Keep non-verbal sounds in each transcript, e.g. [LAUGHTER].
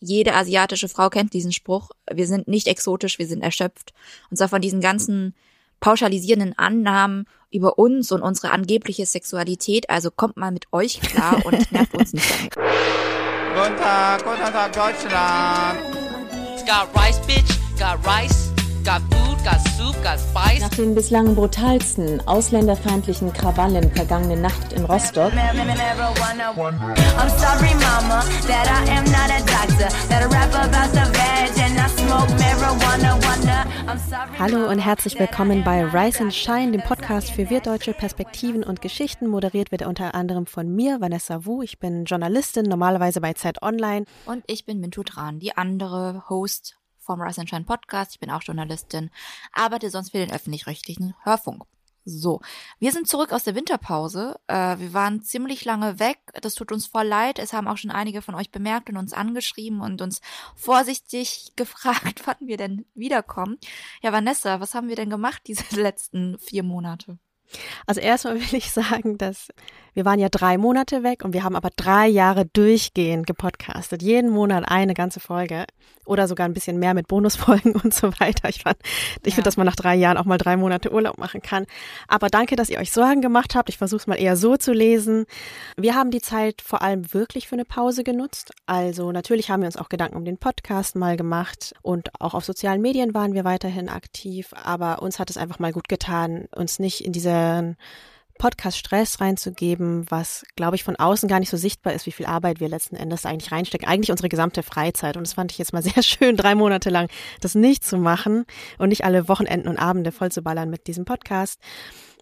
jede asiatische Frau kennt diesen Spruch. Wir sind nicht exotisch, wir sind erschöpft. Und zwar von diesen ganzen pauschalisierenden Annahmen über uns und unsere angebliche Sexualität. Also kommt mal mit euch klar und [LAUGHS] nervt uns nicht damit. Guten Tag, guten Tag, Deutschland. Got rice, bitch, got rice. Got food, got soup, got spice. Nach den bislang brutalsten ausländerfeindlichen Krawallen vergangene Nacht in Rostock. Hallo und herzlich willkommen bei Rise and Shine, dem Podcast für wirtdeutsche Perspektiven und Geschichten. Moderiert wird er unter anderem von mir, Vanessa Wu. Ich bin Journalistin, normalerweise bei Zeit Online. Und ich bin Mintu Tran, die andere Host vom and Shine Podcast. Ich bin auch Journalistin, arbeite sonst für den öffentlich-rechtlichen Hörfunk. So, wir sind zurück aus der Winterpause. Äh, wir waren ziemlich lange weg. Das tut uns voll leid. Es haben auch schon einige von euch bemerkt und uns angeschrieben und uns vorsichtig [LAUGHS] gefragt, [LAUGHS] wann wir denn wiederkommen. Ja, Vanessa, was haben wir denn gemacht diese [LAUGHS] letzten vier Monate? Also erstmal will ich sagen, dass wir waren ja drei Monate weg und wir haben aber drei Jahre durchgehend gepodcastet. Jeden Monat eine ganze Folge oder sogar ein bisschen mehr mit Bonusfolgen [LAUGHS] und so weiter. Ich fand, ich Ja. finde, dass man nach drei Jahren auch mal drei Monate Urlaub machen kann. Aber danke, dass ihr euch Sorgen gemacht habt. Ich versuche es mal eher so zu lesen. Wir haben die Zeit vor allem wirklich für eine Pause genutzt. Also natürlich haben wir uns auch Gedanken um den Podcast mal gemacht und auch auf sozialen Medien waren wir weiterhin aktiv. Aber uns hat es einfach mal gut getan, uns nicht in diesen Podcast-Stress reinzugeben, was, glaube ich, von außen gar nicht so sichtbar ist, wie viel Arbeit wir letzten Endes eigentlich reinstecken. Eigentlich unsere gesamte Freizeit. Und das fand ich jetzt mal [LAUGHS] sehr schön, drei Monate lang das nicht zu machen und nicht alle Wochenenden und Abende voll zu ballern mit diesem Podcast,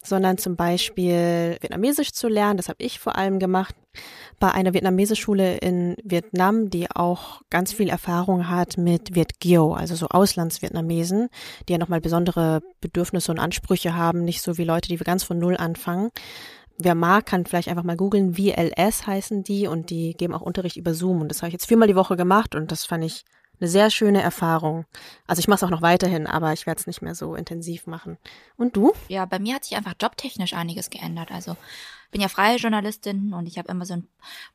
sondern zum Beispiel Vietnamesisch zu lernen. Das habe ich vor allem gemacht bei einer Vietnamesischschule in Vietnam, die auch ganz viel Erfahrung hat mit Viet Gio, also so Auslandsvietnamesen, die ja nochmal besondere Bedürfnisse und Ansprüche haben, nicht so wie Leute, die ganz von Null anfangen. Wer mag, kann vielleicht einfach mal googeln, VLS heißen die und die geben auch Unterricht über Zoom und das habe ich jetzt viermal die Woche gemacht und das fand ich eine sehr schöne Erfahrung. Also ich mache es auch noch weiterhin, aber ich werde es nicht mehr so intensiv machen. Und du? Ja, bei mir hat sich einfach jobtechnisch einiges geändert. Also bin ja freie Journalistin und ich habe immer so ein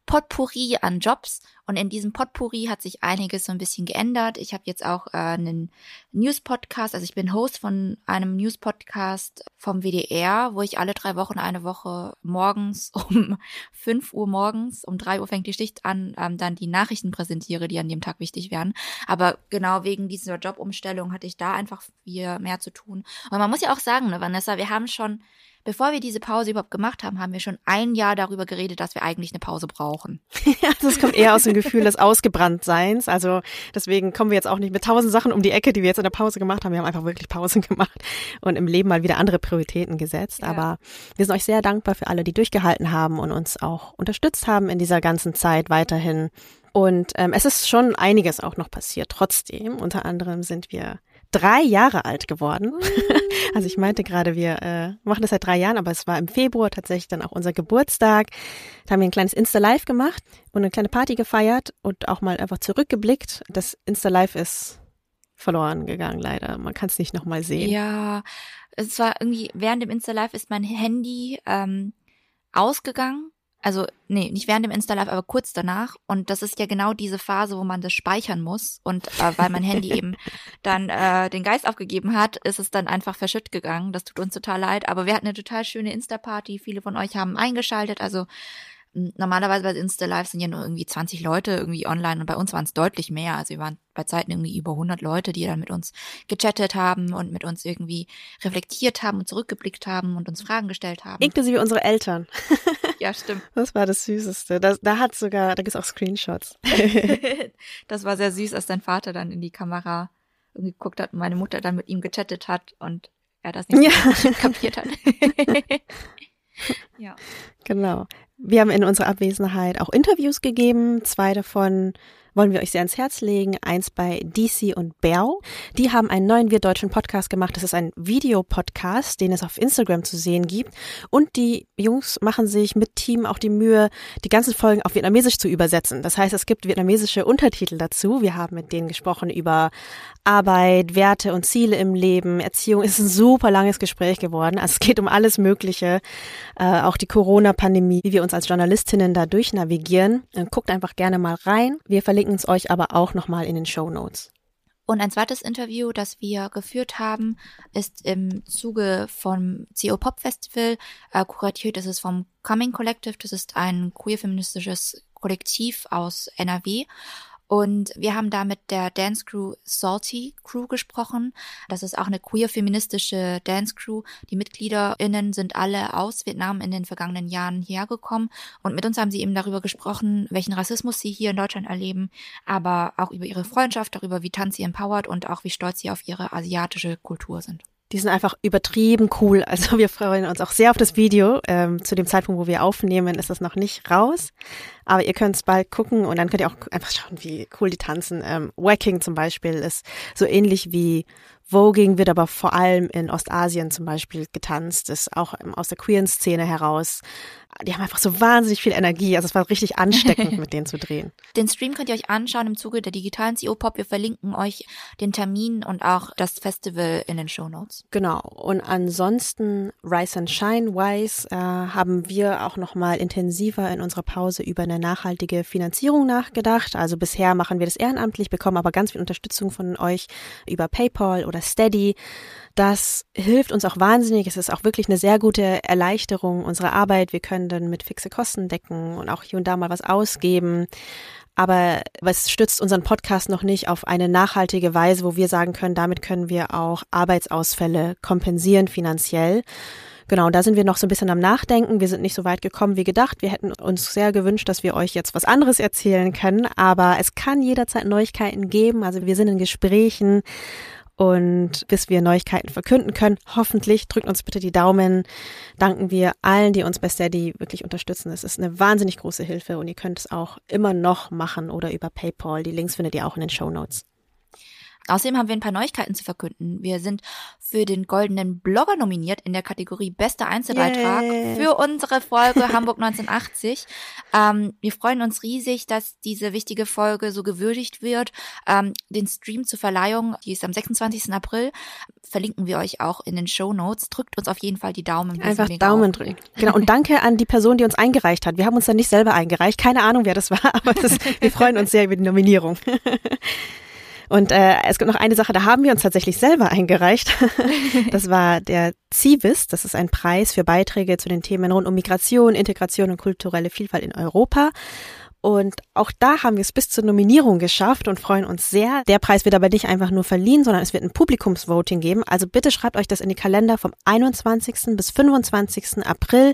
Potpourri an Jobs und in diesem Potpourri hat sich einiges so ein bisschen geändert. Ich habe jetzt auch äh, einen News-Podcast, also ich bin Host von einem News-Podcast vom WDR, wo ich alle drei Wochen eine Woche morgens [LAUGHS] um 5 Uhr morgens, um 3 Uhr fängt die Schicht an, ähm, dann die Nachrichten präsentiere, die an dem Tag wichtig werden. Aber genau wegen dieser Jobumstellung hatte ich da einfach viel mehr zu tun. Und man muss ja auch sagen, ne, Vanessa, wir haben schon, bevor wir diese Pause überhaupt gemacht haben, haben wir schon ein Jahr darüber geredet, dass wir eigentlich eine Pause brauchen. [LAUGHS] Ja, das kommt eher aus dem Gefühl des Ausgebranntseins. Also deswegen kommen wir jetzt auch nicht mit tausend Sachen um die Ecke, die wir jetzt in der Pause gemacht haben. Wir haben einfach wirklich Pause [LAUGHS] gemacht und im Leben mal wieder andere Prioritäten gesetzt. Ja. Aber wir sind euch sehr dankbar für alle, die durchgehalten haben und uns auch unterstützt haben in dieser ganzen Zeit weiterhin. Und ähm, es ist schon einiges auch noch passiert. Trotzdem, unter anderem sind wir drei Jahre alt geworden. [LAUGHS] Also ich meinte gerade, wir äh, machen das seit drei Jahren, aber es war im Februar tatsächlich dann auch unser Geburtstag. Da haben wir ein kleines Insta-Live gemacht und eine kleine Party gefeiert und auch mal einfach zurückgeblickt. Das Insta-Live ist verloren gegangen, leider. Man kann es nicht nochmal sehen. Ja, es war irgendwie, während dem Insta-Live ist mein Handy ähm, ausgegangen. Also, nee, nicht während dem Insta-Live, aber kurz danach. Und das ist ja genau diese Phase, wo man das speichern muss. Und äh, weil mein Handy eben dann äh, den Geist aufgegeben hat, ist es dann einfach verschütt gegangen. Das tut uns total leid. Aber wir hatten eine total schöne Insta-Party. Viele von euch haben eingeschaltet. Also normalerweise bei Insta-Live sind ja nur irgendwie 20 Leute irgendwie online und bei uns waren es deutlich mehr. Also wir waren bei Zeiten irgendwie über 100 Leute, die dann mit uns gechattet haben und mit uns irgendwie reflektiert haben und zurückgeblickt haben und uns Fragen gestellt haben. Inklusive unsere Eltern. [LAUGHS] ja, stimmt. Das war das Süßeste. Das, da hat sogar, da gibt's auch Screenshots. [LAUGHS] [LAUGHS] das war sehr süß, als dein Vater dann in die Kamera irgendwie geguckt hat und meine Mutter dann mit ihm gechattet hat und er das nicht Ja. kapiert hat. [LAUGHS] ja. Genau. Wir haben in unserer Abwesenheit auch Interviews gegeben. Zwei davon wollen wir euch sehr ans Herz legen. Eins bei DC und Bell. Die haben einen neuen Wir Deutschen Podcast gemacht. Das ist ein Videopodcast, den es auf Instagram zu sehen gibt. Und die Jungs machen sich mit Team auch die Mühe, die ganzen Folgen auf Vietnamesisch zu übersetzen. Das heißt, es gibt vietnamesische Untertitel dazu. Wir haben mit denen gesprochen über Arbeit, Werte und Ziele im Leben, Erziehung. Ist ein super langes Gespräch geworden. Also es geht um alles Mögliche. Äh, auch die Corona-Pandemie, wie wir uns als Journalistinnen da durchnavigieren. Äh, Guckt einfach gerne mal rein. Wir verlinken verlinken es euch aber auch nochmal in den Show Notes. Und ein zweites Interview, das wir geführt haben, ist im Zuge vom CO Pop Festival. Äh, kuratiert ist es vom Coming Collective. Das ist ein queer-feministisches Kollektiv aus NRW. Und wir haben da mit der Dance Crew Salty Crew gesprochen. Das ist auch eine queer-feministische Dance Crew. Die MitgliederInnen sind alle aus Vietnam in den vergangenen Jahren hergekommen. Und mit uns haben sie eben darüber gesprochen, welchen Rassismus sie hier in Deutschland erleben, aber auch über ihre Freundschaft, darüber, wie Tanz sie empowert und auch wie stolz sie auf ihre asiatische Kultur sind. Die sind einfach übertrieben cool. [LAUGHS] Also wir freuen uns auch sehr auf das Video. Ähm, zu dem Zeitpunkt, wo wir aufnehmen, ist das noch nicht raus. Aber ihr könnt es bald gucken und dann könnt ihr auch einfach schauen, wie cool die tanzen. Ähm, Wacking zum Beispiel ist so ähnlich wie Voging wird aber vor allem in Ostasien zum Beispiel getanzt, ist auch aus der queeren Szene heraus. Die haben einfach so wahnsinnig viel Energie. Also es war richtig [LAUGHS] ansteckend, mit denen zu drehen. Den Stream könnt ihr euch anschauen im Zuge der digitalen CO Pop. Wir verlinken euch den Termin und auch das Festival in den Show Notes. Genau. Und ansonsten Rise and Shine Wise äh, haben wir auch noch mal intensiver in unserer Pause über eine nachhaltige Finanzierung nachgedacht. Also bisher machen wir das ehrenamtlich, bekommen aber ganz viel Unterstützung von euch über PayPal oder Steady. Das hilft uns auch wahnsinnig. Es ist auch wirklich eine sehr gute Erleichterung unserer Arbeit. Wir können dann mit fixe Kosten decken und auch hier und da mal was ausgeben. Aber es stützt unseren Podcast noch nicht auf eine nachhaltige Weise, wo wir sagen können, damit können wir auch Arbeitsausfälle kompensieren finanziell. Genau, da sind wir noch so ein bisschen am Nachdenken. Wir sind nicht so weit gekommen wie gedacht. Wir hätten uns sehr gewünscht, dass wir euch jetzt was anderes erzählen können. Aber es kann jederzeit Neuigkeiten geben. Also wir sind in Gesprächen und bis wir Neuigkeiten verkünden können, hoffentlich drückt uns bitte die Daumen. Danken wir allen, die uns bei Steady wirklich unterstützen. Es ist eine wahnsinnig große Hilfe und ihr könnt es auch immer noch machen oder über PayPal. Die Links findet ihr auch in den Show Notes. Außerdem haben wir ein paar Neuigkeiten zu verkünden. Wir sind für den Goldenen Blogger nominiert in der Kategorie Bester Einzelbeitrag Yay. für unsere Folge Hamburg 1980. [LAUGHS] Ähm, wir freuen uns riesig, dass diese wichtige Folge so gewürdigt wird. Ähm, den Stream zur Verleihung, die ist am 26. April, verlinken wir euch auch in den Show Notes. Drückt uns auf jeden Fall die Daumen. Einfach Daumen drücken. Genau. Und danke an die Person, die uns eingereicht hat. Wir haben uns dann nicht selber eingereicht. Keine Ahnung, wer das war, [LAUGHS] aber das, wir freuen uns sehr über die Nominierung. [LAUGHS] Und äh, es gibt noch eine Sache, da haben wir uns tatsächlich selber eingereicht. [LAUGHS] Das war der CIVIS. Das ist ein Preis für Beiträge zu den Themen rund um Migration, Integration und kulturelle Vielfalt in Europa. Und auch da haben wir es bis zur Nominierung geschafft und freuen uns sehr. Der Preis wird aber nicht einfach nur verliehen, sondern es wird ein Publikumsvoting geben. Also bitte schreibt euch das in die Kalender vom 21. bis 25. April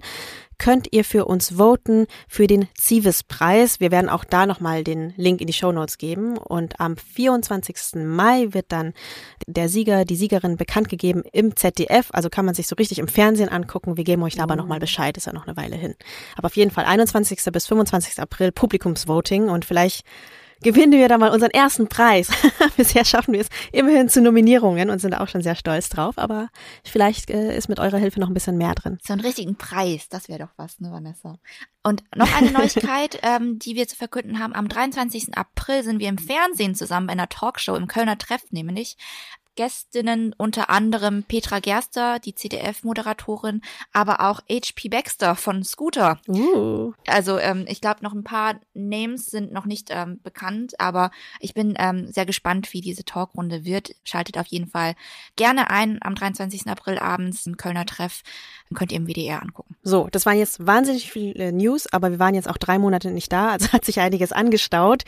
könnt ihr für uns voten für den Civis-Preis. Wir werden auch da nochmal den Link in die Show Notes geben. Und am 24. Mai wird dann der Sieger, die Siegerin bekannt gegeben im ZDF. Also kann man sich so richtig im Fernsehen angucken. Wir geben euch da aber nochmal Bescheid. Ist ja noch eine Weile hin. Aber auf jeden Fall 21. bis 25. April Publikumsvoting und vielleicht gewinnen wir da mal unseren ersten Preis. [LAUGHS] Bisher schaffen wir es immerhin zu Nominierungen und sind auch schon sehr stolz drauf, aber vielleicht äh, ist mit eurer Hilfe noch ein bisschen mehr drin. So einen richtigen Preis, das wäre doch was, ne, Vanessa? Und noch eine [LAUGHS] Neuigkeit, ähm, die wir zu verkünden haben. Am 23. April sind wir im Fernsehen zusammen bei einer Talkshow im Kölner Treff, nämlich. Gästinnen unter anderem Petra Gerster, die CDF-Moderatorin, aber auch H.P. Baxter von Scooter. Uh. Also ähm, ich glaube, noch ein paar Names sind noch nicht ähm, bekannt, aber ich bin ähm, sehr gespannt, wie diese Talkrunde wird. Schaltet auf jeden Fall gerne ein am 23. April abends im Kölner Treff. Dann könnt ihr im WDR angucken. So, das waren jetzt wahnsinnig viele News, aber wir waren jetzt auch drei Monate nicht da, also [LAUGHS] hat sich einiges angestaut.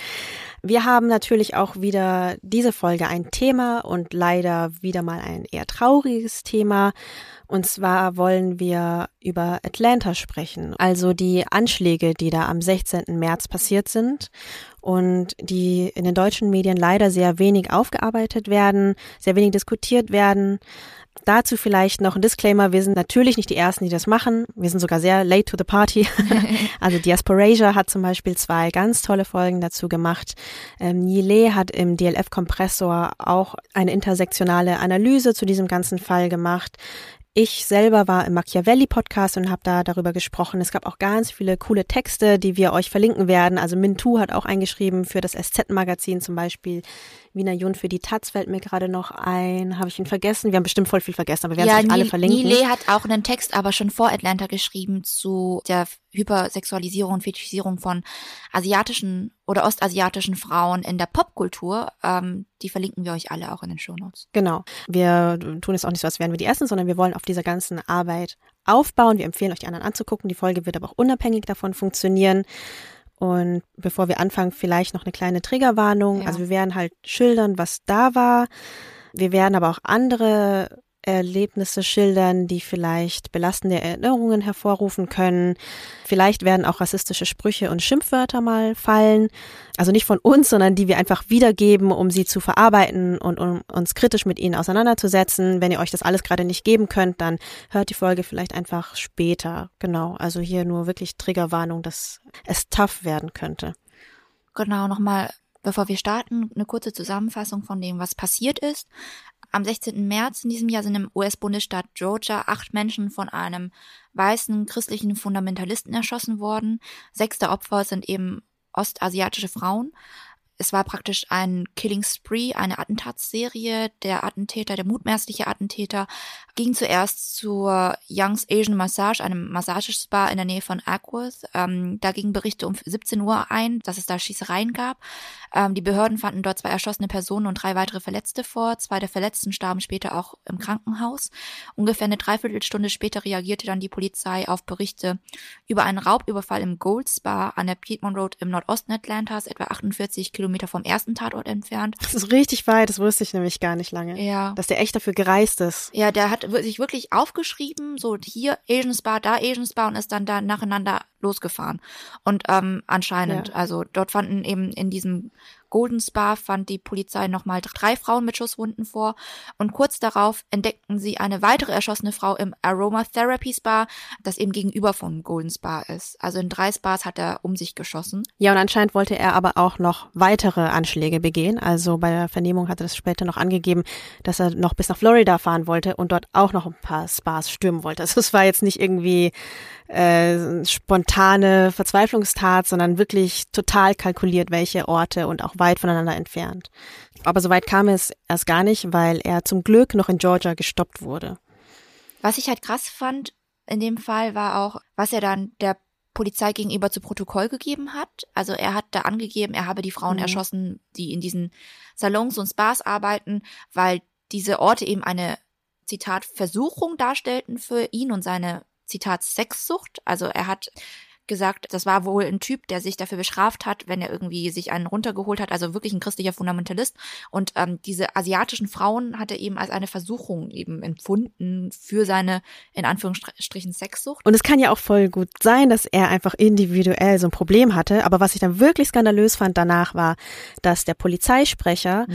Wir haben natürlich auch wieder diese Folge ein Thema und leider wieder mal ein eher trauriges Thema. Und zwar wollen wir über Atlanta sprechen, also die Anschläge, die da am 16. März passiert sind und die in den deutschen Medien leider sehr wenig aufgearbeitet werden, sehr wenig diskutiert werden. Dazu vielleicht noch ein Disclaimer. Wir sind natürlich nicht die Ersten, die das machen. Wir sind sogar sehr late to the party. [LAUGHS] also Diasporasia hat zum Beispiel zwei ganz tolle Folgen dazu gemacht. Ähm, Nile hat im DLF-Kompressor auch eine intersektionale Analyse zu diesem ganzen Fall gemacht. Ich selber war im Machiavelli-Podcast und habe da darüber gesprochen. Es gab auch ganz viele coole Texte, die wir euch verlinken werden. Also Mintu hat auch eingeschrieben für das SZ-Magazin zum Beispiel. Wiener Jun für die Taz fällt mir gerade noch ein. Habe ich ihn vergessen? Wir haben bestimmt voll viel vergessen, aber wir werden es euch alle verlinken. Nile hat auch einen Text aber schon vor Atlanta geschrieben zu der Hypersexualisierung und Fetischisierung von asiatischen oder ostasiatischen Frauen in der Popkultur. Ähm, die verlinken wir euch alle auch in den Shownotes. Genau. Wir tun es auch nicht so, als wären wir die Ersten, sondern wir wollen auf dieser ganzen Arbeit aufbauen. Wir empfehlen euch die anderen anzugucken. Die Folge wird aber auch unabhängig davon funktionieren. Und bevor wir anfangen, vielleicht noch eine kleine Triggerwarnung. Ja. Also wir werden halt schildern, was da war. Wir werden aber auch andere Erlebnisse schildern, die vielleicht belastende Erinnerungen hervorrufen können. Vielleicht werden auch rassistische Sprüche und Schimpfwörter mal fallen. Also nicht von uns, sondern die wir einfach wiedergeben, um sie zu verarbeiten und um uns kritisch mit ihnen auseinanderzusetzen. Wenn ihr euch das alles gerade nicht geben könnt, dann hört die Folge vielleicht einfach später. Genau. Also hier nur wirklich Triggerwarnung, dass es tough werden könnte. Genau, nochmal, bevor wir starten, eine kurze Zusammenfassung von dem, was passiert ist. Am 16. März in diesem Jahr sind im US-Bundesstaat Georgia acht Menschen von einem weißen christlichen Fundamentalisten erschossen worden. Sechs der Opfer sind eben ostasiatische Frauen. Es war praktisch ein Killing Spree, eine Attentatsserie. Der Attentäter, der mutmaßliche Attentäter, ging zuerst zur Young's Asian Massage, einem Massagespa in der Nähe von Ackworth. Ähm, da gingen Berichte um 17 Uhr ein, dass es da Schießereien gab. Ähm, die Behörden fanden dort zwei erschossene Personen und drei weitere Verletzte vor. Zwei der Verletzten starben später auch im Krankenhaus. Ungefähr eine Dreiviertelstunde später reagierte dann die Polizei auf Berichte über einen Raubüberfall im Gold Spa an der Piedmont Road im Nordosten Atlantas, etwa 48 Kilometer vom ersten Tatort entfernt. Das ist richtig weit, das wusste ich nämlich gar nicht lange. Ja. Dass der echt dafür gereist ist. Ja, der hat sich wirklich aufgeschrieben, so hier Asian Spa, da Asian Spa und ist dann da nacheinander losgefahren. Und ähm, anscheinend, Ja. also dort fanden eben in diesem Golden Spa fand die Polizei nochmal drei Frauen mit Schusswunden vor und kurz darauf entdeckten sie eine weitere erschossene Frau im Aromatherapy Spa, das eben gegenüber vom Golden Spa ist. Also in drei Spas hat er um sich geschossen. Ja, und anscheinend wollte er aber auch noch weitere Anschläge begehen. Also bei der Vernehmung hat er das später noch angegeben, dass er noch bis nach Florida fahren wollte und dort auch noch ein paar Spas stürmen wollte. Also es war jetzt nicht irgendwie äh, spontane Verzweiflungstat, sondern wirklich total kalkuliert, welche Orte und auch weit voneinander entfernt. Aber soweit kam es erst gar nicht, weil er zum Glück noch in Georgia gestoppt wurde. Was ich halt krass fand in dem Fall war auch, was er dann der Polizei gegenüber zu Protokoll gegeben hat. Also er hat da angegeben, er habe die Frauen Mhm. erschossen, die in diesen Salons und Spas arbeiten, weil diese Orte eben eine Zitat Versuchung darstellten für ihn und seine Zitat Sexsucht. Also er hat gesagt, das war wohl ein Typ, der sich dafür bestraft hat, wenn er irgendwie sich einen runtergeholt hat, also wirklich ein christlicher Fundamentalist. Und ähm, diese asiatischen Frauen hat er eben als eine Versuchung eben empfunden für seine, in Anführungsstrichen, Sexsucht. Und es kann ja auch voll gut sein, dass er einfach individuell so ein Problem hatte. Aber was ich dann wirklich skandalös fand danach war, dass der Polizeisprecher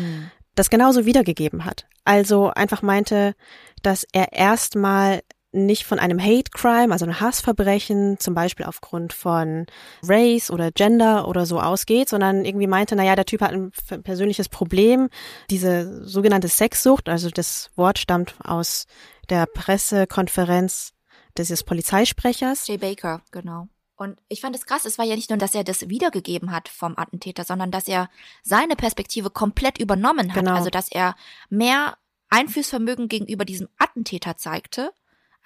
das genauso wiedergegeben hat. Also einfach meinte, dass er erstmal nicht von einem Hate Crime, also einem Hassverbrechen, zum Beispiel aufgrund von Race oder Gender oder so ausgeht, sondern irgendwie meinte, naja, der Typ hat ein persönliches Problem, diese sogenannte Sexsucht, also das Wort stammt aus der Pressekonferenz dieses Polizeisprechers. Jay Baker, genau. Und ich fand es krass, es war ja nicht nur, dass er das wiedergegeben hat vom Attentäter, sondern dass er seine Perspektive komplett übernommen hat. Genau. Also dass er mehr Einflussvermögen gegenüber diesem Attentäter zeigte,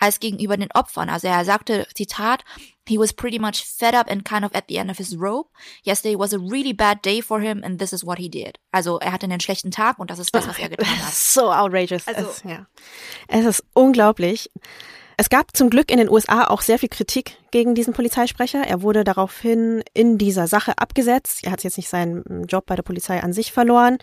als gegenüber den Opfern. Also er sagte, Zitat, he was pretty much fed up and kind of at the end of his rope. Yesterday was a really bad day for him and this is what he did. Also er hatte einen schlechten Tag und das ist das, was er getan hat. [LAUGHS] So outrageous. Also- es, ja. es ist unglaublich. Es gab zum Glück in den USA auch sehr viel Kritik gegen diesen Polizeisprecher. Er wurde daraufhin in dieser Sache abgesetzt. Er hat jetzt nicht seinen Job bei der Polizei an sich verloren.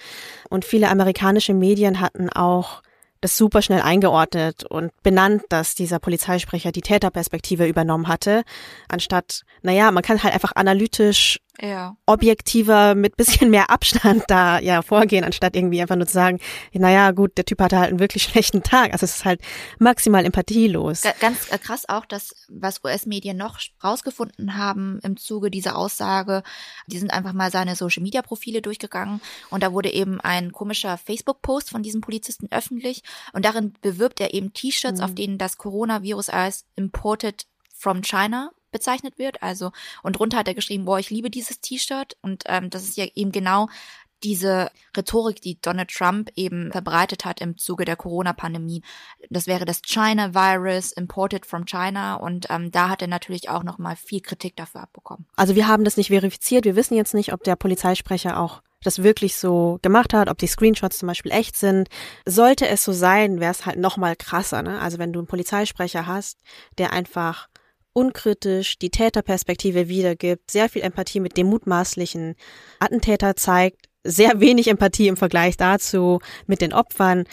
Und viele amerikanische Medien hatten auch das super schnell eingeordnet und benannt, dass dieser Polizeisprecher die Täterperspektive übernommen hatte, anstatt, naja, man kann halt einfach analytisch Ja. objektiver mit bisschen mehr Abstand da ja vorgehen, anstatt irgendwie einfach nur zu sagen, naja, gut, der Typ hatte halt einen wirklich [LAUGHS] schlechten Tag. Also es ist halt maximal empathielos. Ga- Ganz äh, krass auch, dass was US-Medien noch rausgefunden haben im Zuge dieser Aussage, die sind einfach mal seine Social-Media-Profile durchgegangen und da wurde eben ein komischer Facebook-Post von diesem Polizisten öffentlich und darin bewirbt er eben T-Shirts, auf denen das Coronavirus als imported from China bezeichnet wird. Also und drunter hat er geschrieben, boah, ich liebe dieses T-Shirt und ähm, das ist ja eben genau diese Rhetorik, die Donald Trump eben verbreitet hat im Zuge der Corona-Pandemie. Das wäre das China-Virus, imported from China. Und ähm, da hat er natürlich auch nochmal viel Kritik dafür abbekommen. Also wir haben das nicht verifiziert. Wir wissen jetzt nicht, ob der Polizeisprecher auch das wirklich so gemacht hat, ob die Screenshots zum Beispiel echt sind. Sollte es so sein, wäre es halt nochmal krasser. Ne? Also wenn du einen Polizeisprecher hast, der einfach unkritisch die Täterperspektive wiedergibt, sehr viel Empathie mit dem mutmaßlichen Attentäter zeigt, sehr wenig Empathie im Vergleich dazu mit den Opfern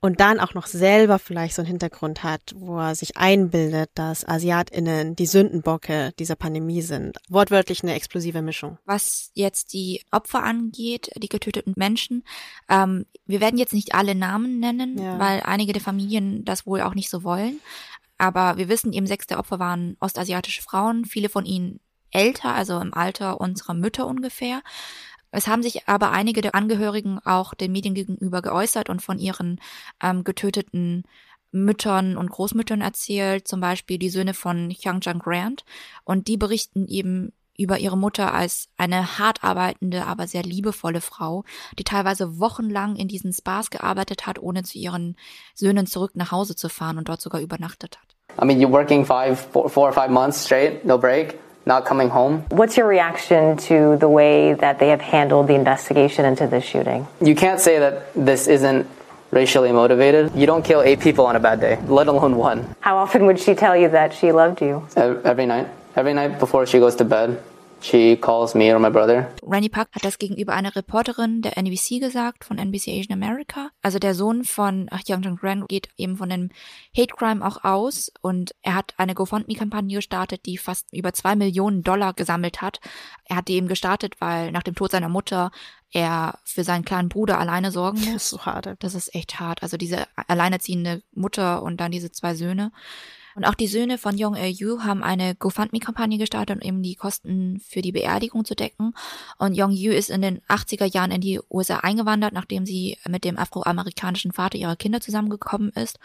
und dann auch noch selber vielleicht so einen Hintergrund hat, wo er sich einbildet, dass AsiatInnen die Sündenbocke dieser Pandemie sind. Wortwörtlich eine explosive Mischung. Was jetzt die Opfer angeht, die getöteten Menschen, ähm, wir werden jetzt nicht alle Namen nennen, Ja. weil einige der Familien das wohl auch nicht so wollen. Aber wir wissen eben, sechs der Opfer waren ostasiatische Frauen, viele von ihnen älter, also im Alter unserer Mütter ungefähr. Es haben sich aber einige der Angehörigen auch den Medien gegenüber geäußert und von ihren ähm, getöteten Müttern und Großmüttern erzählt, zum Beispiel die Söhne von Hyungjang Grant. Und die berichten eben über ihre Mutter als eine hart arbeitende, aber sehr liebevolle Frau, die teilweise wochenlang in diesen Spas gearbeitet hat, ohne zu ihren Söhnen zurück nach Hause zu fahren und dort sogar übernachtet hat. I mean, you're working five, four, four or five months straight, no break, not coming home. What's your reaction to the way that they have handled the investigation into this shooting? You can't say that this isn't racially motivated. You don't kill eight people on a bad day, let alone one. How often would she tell you that she loved you? Ev- Every night. Every night before she goes to bed, she calls me or my brother. Randy Park hat das gegenüber einer Reporterin der NBC gesagt, von NBC Asian America. Also der Sohn von Hyunjung Grant geht eben von dem Hate Crime auch aus und er hat eine GoFundMe-Kampagne gestartet, die fast über zwei Millionen Dollar gesammelt hat. Er hat die eben gestartet, weil nach dem Tod seiner Mutter er für seinen kleinen Bruder alleine sorgen muss. Das ist so hart. Das ist echt hart. Also diese alleinerziehende Mutter und dann diese zwei Söhne. Und auch die Söhne von Young Yu haben eine GoFundMe-Kampagne gestartet, um eben die Kosten für die Beerdigung zu decken. Und Young Yu ist in den 80er Jahren in die USA eingewandert, nachdem sie mit dem afroamerikanischen Vater ihrer Kinder zusammengekommen ist.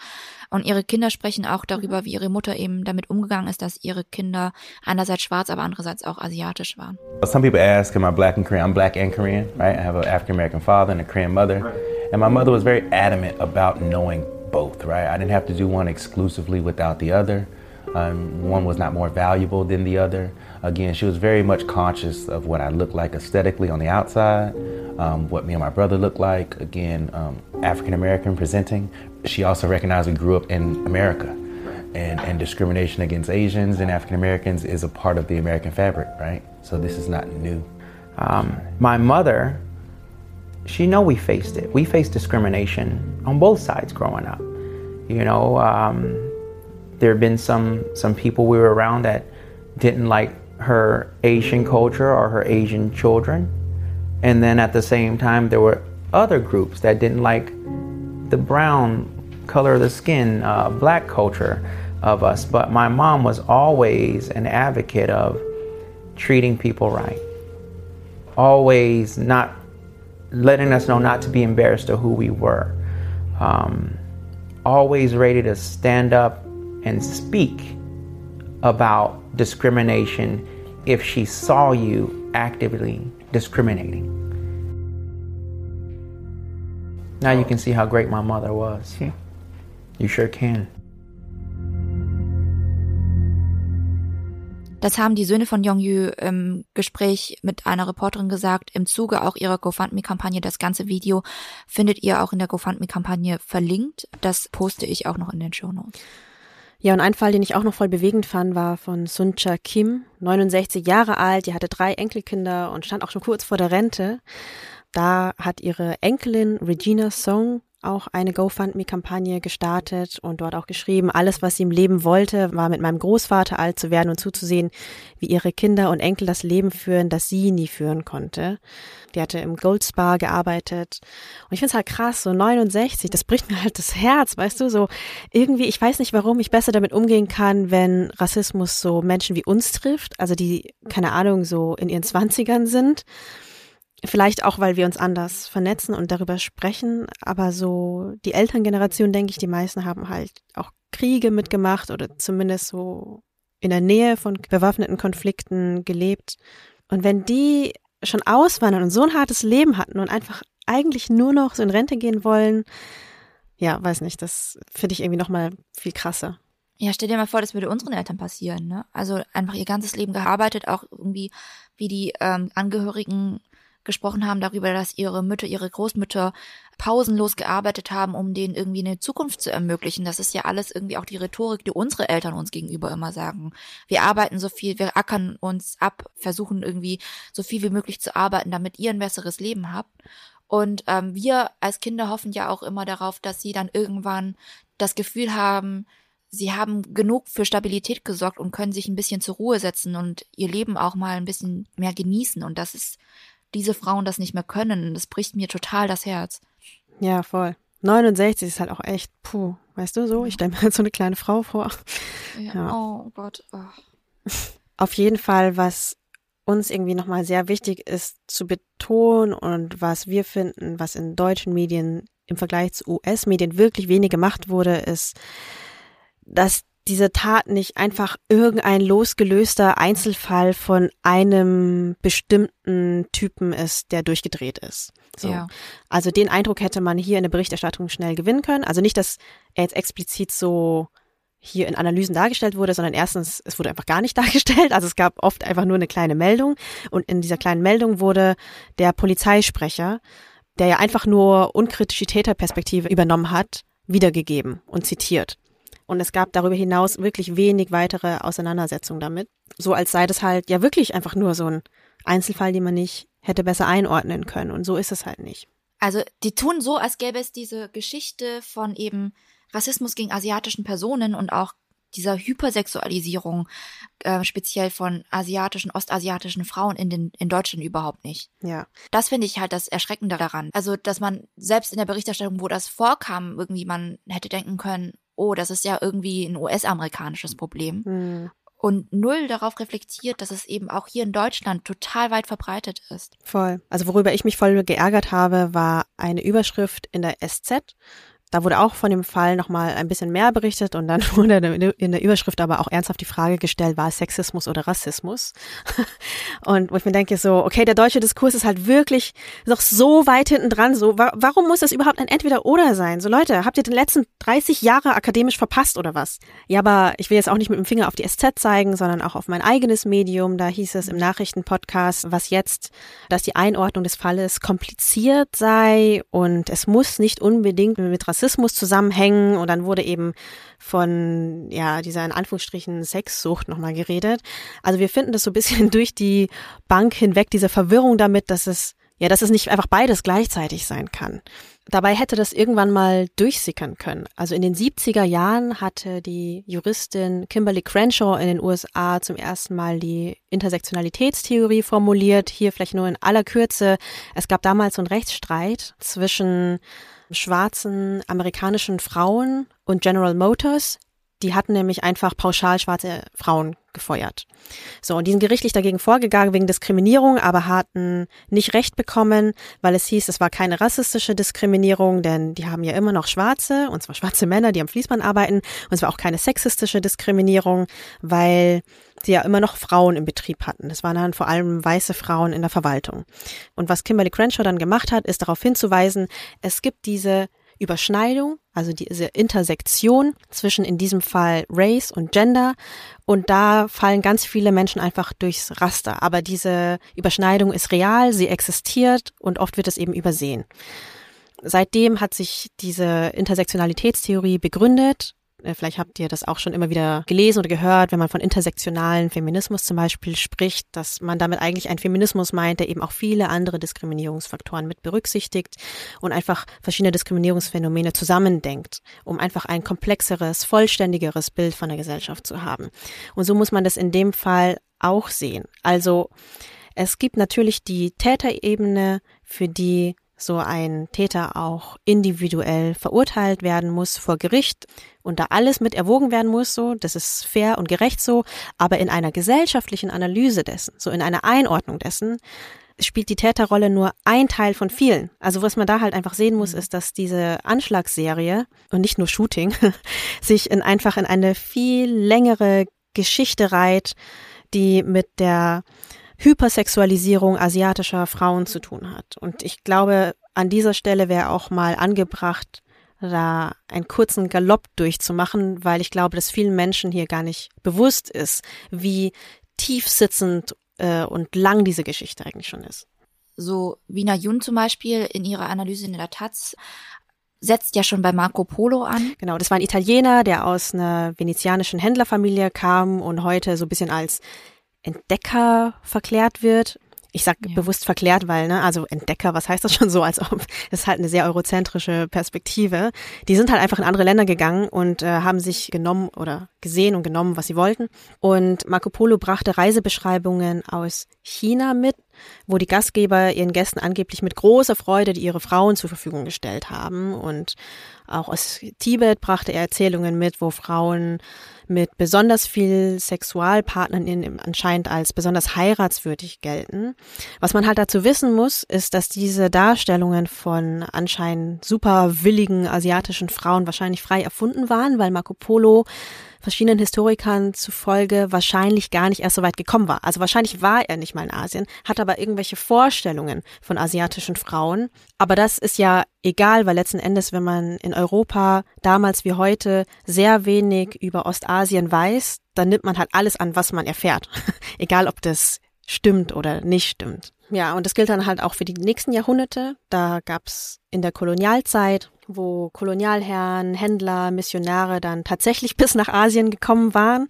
Und ihre Kinder sprechen auch darüber, wie ihre Mutter eben damit umgegangen ist, dass ihre Kinder einerseits schwarz, aber andererseits auch asiatisch waren. Some people ask, am I black and Korean? I'm black and Korean, right? I have an African American father and a Korean mother. And my mother was very adamant about knowing both, right? I didn't have to do one exclusively without the other. Um, one was not more valuable than the other. Again, she was very much conscious of what I looked like aesthetically on the outside, um, what me and my brother looked like. Again, um, African American presenting. She also recognized we grew up in America. And, and discrimination against Asians and African Americans is a part of the American fabric, right? So this is not new. Um, my mother, she know we faced it. We faced discrimination on both sides growing up. You know, um, there have been some some people we were around that didn't like her Asian culture or her Asian children, and then at the same time there were other groups that didn't like the brown color of the skin, uh, black culture of us. But my mom was always an advocate of treating people right always not letting us know not to be embarrassed of who we were. Um, always ready to stand up and speak about discrimination if she saw you actively discriminating. Now you can see how great my mother was. You sure can. Das haben die Söhne von Yongyu im Gespräch mit einer Reporterin gesagt. Im Zuge auch ihrer GoFundMe-Kampagne. Das ganze Video findet ihr auch in der GoFundMe-Kampagne verlinkt. Das poste ich auch noch in den Show Notes. Ja, und ein Fall, den ich auch noch voll bewegend fand, war von Suncha Kim, 69 Jahre alt, die hatte drei Enkelkinder und stand auch schon kurz vor der Rente. Da hat ihre Enkelin Regina Song auch eine GoFundMe-Kampagne gestartet und dort auch geschrieben, alles, was sie im Leben wollte, war mit meinem Großvater alt zu werden und zuzusehen, wie ihre Kinder und Enkel das Leben führen, das sie nie führen konnte. Die hatte im Gold Spa gearbeitet. Und ich finde es halt krass, so 69, das bricht [LAUGHS] mir halt das Herz, weißt du, so irgendwie, ich weiß nicht, warum ich besser damit umgehen kann, wenn Rassismus so Menschen wie uns trifft, also die, keine Ahnung, so in ihren Zwanzigern sind. Vielleicht auch, weil wir uns anders vernetzen und darüber sprechen, aber so die Elterngeneration, denke ich, die meisten haben halt auch Kriege mitgemacht oder zumindest so in der Nähe von bewaffneten Konflikten gelebt. Und wenn die schon auswandern und so ein hartes Leben hatten und einfach eigentlich nur noch so in Rente gehen wollen, ja, weiß nicht, das finde ich irgendwie nochmal viel krasser. Ja, stell dir mal vor, das würde unseren Eltern passieren, ne? Also einfach ihr ganzes Leben gearbeitet, auch irgendwie, wie die ähm, Angehörigen gesprochen haben darüber, dass ihre Mütter, ihre Großmütter pausenlos gearbeitet haben, um denen irgendwie eine Zukunft zu ermöglichen. Das ist ja alles irgendwie auch die Rhetorik, die unsere Eltern uns gegenüber immer sagen. Wir arbeiten so viel, wir ackern uns ab, versuchen irgendwie so viel wie möglich zu arbeiten, damit ihr ein besseres Leben habt. Und ähm, wir als Kinder hoffen ja auch immer darauf, dass sie dann irgendwann das Gefühl haben, sie haben genug für Stabilität gesorgt und können sich ein bisschen zur Ruhe setzen und ihr Leben auch mal ein bisschen mehr genießen. Und das ist diese Frauen das nicht mehr können. Das bricht mir total das Herz. Ja, voll. 69 ist halt auch echt, puh, weißt du so? Ich stelle mir halt so eine kleine Frau vor. Ja. ja. Oh Gott. Oh. [LAUGHS] Auf jeden Fall, was uns irgendwie nochmal sehr wichtig ist zu betonen und was wir finden, was in deutschen Medien im Vergleich zu US-Medien wirklich wenig gemacht wurde, ist, dass diese Tat nicht einfach irgendein losgelöster Einzelfall von einem bestimmten Typen ist, der durchgedreht ist. So. Ja. Also den Eindruck hätte man hier in der Berichterstattung schnell gewinnen können. Also nicht, dass er jetzt explizit so hier in Analysen dargestellt wurde, sondern erstens, es wurde einfach gar nicht [LAUGHS] dargestellt. Also es gab oft einfach nur eine kleine Meldung und in dieser kleinen Meldung wurde der Polizeisprecher, der ja einfach nur unkritische Täterperspektive übernommen hat, wiedergegeben und zitiert. Und es gab darüber hinaus wirklich wenig weitere Auseinandersetzungen damit. So als sei das halt ja wirklich einfach nur so ein Einzelfall, den man nicht hätte besser einordnen können. Und so ist es halt nicht. Also die tun so, als gäbe es diese Geschichte von eben Rassismus gegen asiatischen Personen und auch dieser Hypersexualisierung, äh, speziell von asiatischen, ostasiatischen Frauen in, den, in Deutschland überhaupt nicht. Ja. Das finde ich halt das Erschreckende daran. Also, dass man selbst in der Berichterstattung, wo das vorkam, irgendwie man hätte denken können, oh, das ist ja irgendwie ein US-amerikanisches Problem. Mhm. Und null darauf reflektiert, dass es eben auch hier in Deutschland total weit verbreitet ist. Voll. Also worüber ich mich voll geärgert habe, war eine Überschrift in der SZ da wurde auch von dem Fall nochmal ein bisschen mehr berichtet und dann [LAUGHS] wurde in der Überschrift aber auch ernsthaft die Frage gestellt, war es Sexismus oder Rassismus? [LAUGHS] Und wo ich mir denke so, okay, der deutsche Diskurs ist halt wirklich noch so weit hinten dran, so, warum muss das überhaupt ein Entweder-Oder sein? So Leute, habt ihr den letzten 30 Jahre akademisch verpasst oder was? Ja, aber ich will jetzt auch nicht mit dem Finger auf die SZ zeigen, sondern auch auf mein eigenes Medium. Da hieß es im Nachrichtenpodcast, was jetzt, dass die Einordnung des Falles kompliziert sei und es muss nicht unbedingt mit Rassismus Rassismus zusammenhängen und dann wurde eben von ja dieser in Anführungsstrichen Sexsucht nochmal geredet. Also wir finden das so ein bisschen [LAUGHS] durch die Bank hinweg, diese Verwirrung damit, dass es ja, dass es nicht einfach beides gleichzeitig sein kann. Dabei hätte das irgendwann mal durchsickern können. Also in den 70er Jahren hatte die Juristin Kimberly Crenshaw in den USA zum ersten Mal die Intersektionalitätstheorie formuliert. Hier vielleicht nur in aller Kürze. Es gab damals so einen Rechtsstreit zwischen schwarzen amerikanischen Frauen und General Motors. Die hatten nämlich einfach pauschal schwarze Frauen gefeuert. So, und die sind gerichtlich dagegen vorgegangen wegen Diskriminierung, aber hatten nicht Recht bekommen, weil es hieß, es war keine rassistische Diskriminierung, denn die haben ja immer noch Schwarze, und zwar schwarze Männer, die am Fließband arbeiten, und es war auch keine sexistische Diskriminierung, weil sie ja immer noch Frauen im Betrieb hatten. Das waren dann vor allem weiße Frauen in der Verwaltung. Und was Kimberly Crenshaw dann gemacht hat, ist darauf hinzuweisen, es gibt diese Überschneidung, also diese Intersektion zwischen in diesem Fall Race und Gender. Und da fallen ganz viele Menschen einfach durchs Raster. Aber diese Überschneidung ist real, sie existiert und oft wird es eben übersehen. Seitdem hat sich diese Intersektionalitätstheorie begründet vielleicht habt ihr das auch schon immer wieder gelesen oder gehört, wenn man von intersektionalen Feminismus zum Beispiel spricht, dass man damit eigentlich einen Feminismus meint, der eben auch viele andere Diskriminierungsfaktoren mit berücksichtigt und einfach verschiedene Diskriminierungsphänomene zusammendenkt, um einfach ein komplexeres, vollständigeres Bild von der Gesellschaft zu haben. Und so muss man das in dem Fall auch sehen. Also es gibt natürlich die Täterebene, für die so ein Täter auch individuell verurteilt werden muss vor Gericht und da alles mit erwogen werden muss, so, das ist fair und gerecht so, aber in einer gesellschaftlichen Analyse dessen, so in einer Einordnung dessen, spielt die Täterrolle nur ein Teil von vielen. Also was man da halt einfach sehen muss, mhm. ist, dass diese Anschlagsserie und nicht nur Shooting [LAUGHS] sich in einfach in eine viel längere Geschichte reiht, die mit der Hypersexualisierung asiatischer Frauen zu tun hat. Und ich glaube, an dieser Stelle wäre auch mal angebracht, da einen kurzen Galopp durchzumachen, weil ich glaube, dass vielen Menschen hier gar nicht bewusst ist, wie tief sitzend äh, und lang diese Geschichte eigentlich schon ist. So Wiener Jun zum Beispiel in ihrer Analyse in der Taz setzt ja schon bei Marco Polo an. Genau, das war ein Italiener, der aus einer venezianischen Händlerfamilie kam und heute so ein bisschen als Entdecker verklärt wird ich sag ja. bewusst verklärt, weil, ne, also Entdecker, was heißt das schon so, als ob, das ist halt eine sehr eurozentrische Perspektive. Die sind halt einfach in andere Länder gegangen und äh, haben sich genommen oder gesehen und genommen, was sie wollten. Und Marco Polo brachte Reisebeschreibungen aus China mit, wo die Gastgeber ihren Gästen angeblich mit großer Freude ihre Frauen zur Verfügung gestellt haben. Und auch aus Tibet brachte er Erzählungen mit, wo Frauen mit besonders viel Sexualpartnern anscheinend als besonders heiratswürdig gelten. Was man halt dazu wissen muss, ist, dass diese Darstellungen von anscheinend super willigen asiatischen Frauen wahrscheinlich frei erfunden waren, weil Marco Polo verschiedenen Historikern zufolge wahrscheinlich gar nicht erst so weit gekommen war. Also wahrscheinlich war er nicht mal in Asien, hat aber irgendwelche Vorstellungen von asiatischen Frauen. Aber das ist ja egal, weil letzten Endes, wenn man in Europa damals wie heute sehr wenig über Ostasien weiß, dann nimmt man halt alles an, was man erfährt. [LAUGHS] egal, ob das stimmt oder nicht stimmt. Ja, und das gilt dann halt auch für die nächsten Jahrhunderte. Da gab's in der Kolonialzeit wo Kolonialherren, Händler, Missionare dann tatsächlich [LAUGHS] bis nach Asien gekommen waren,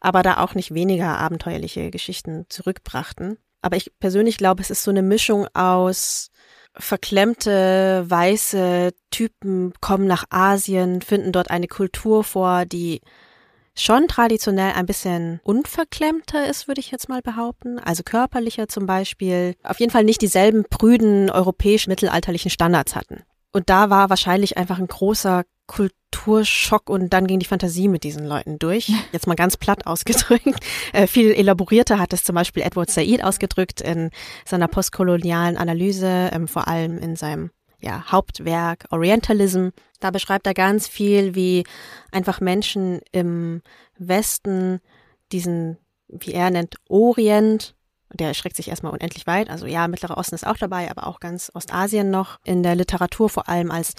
aber da auch nicht weniger abenteuerliche Geschichten zurückbrachten. Aber ich persönlich glaube, es ist so eine Mischung aus verklemmte weiße Typen kommen nach Asien, finden dort eine Kultur vor, die schon traditionell ein bisschen unverklemmter ist, würde ich jetzt mal behaupten. Also körperlicher zum Beispiel. Auf jeden Fall nicht dieselben prüden europäisch-mittelalterlichen Standards hatten. Und da war wahrscheinlich einfach ein großer Kulturschock und dann ging die Fantasie mit diesen Leuten durch. Jetzt mal ganz platt ausgedrückt. [LAUGHS] Äh, viel elaborierter hat es zum Beispiel Edward Said ausgedrückt in seiner postkolonialen Analyse, ähm, vor allem in seinem ja, Hauptwerk Orientalism. Da beschreibt er ganz viel, wie einfach Menschen im Westen diesen, wie er nennt, Orient der erschreckt sich erstmal unendlich weit. Also ja, Mittlerer Osten ist auch dabei, aber auch ganz Ostasien noch in der Literatur vor allem als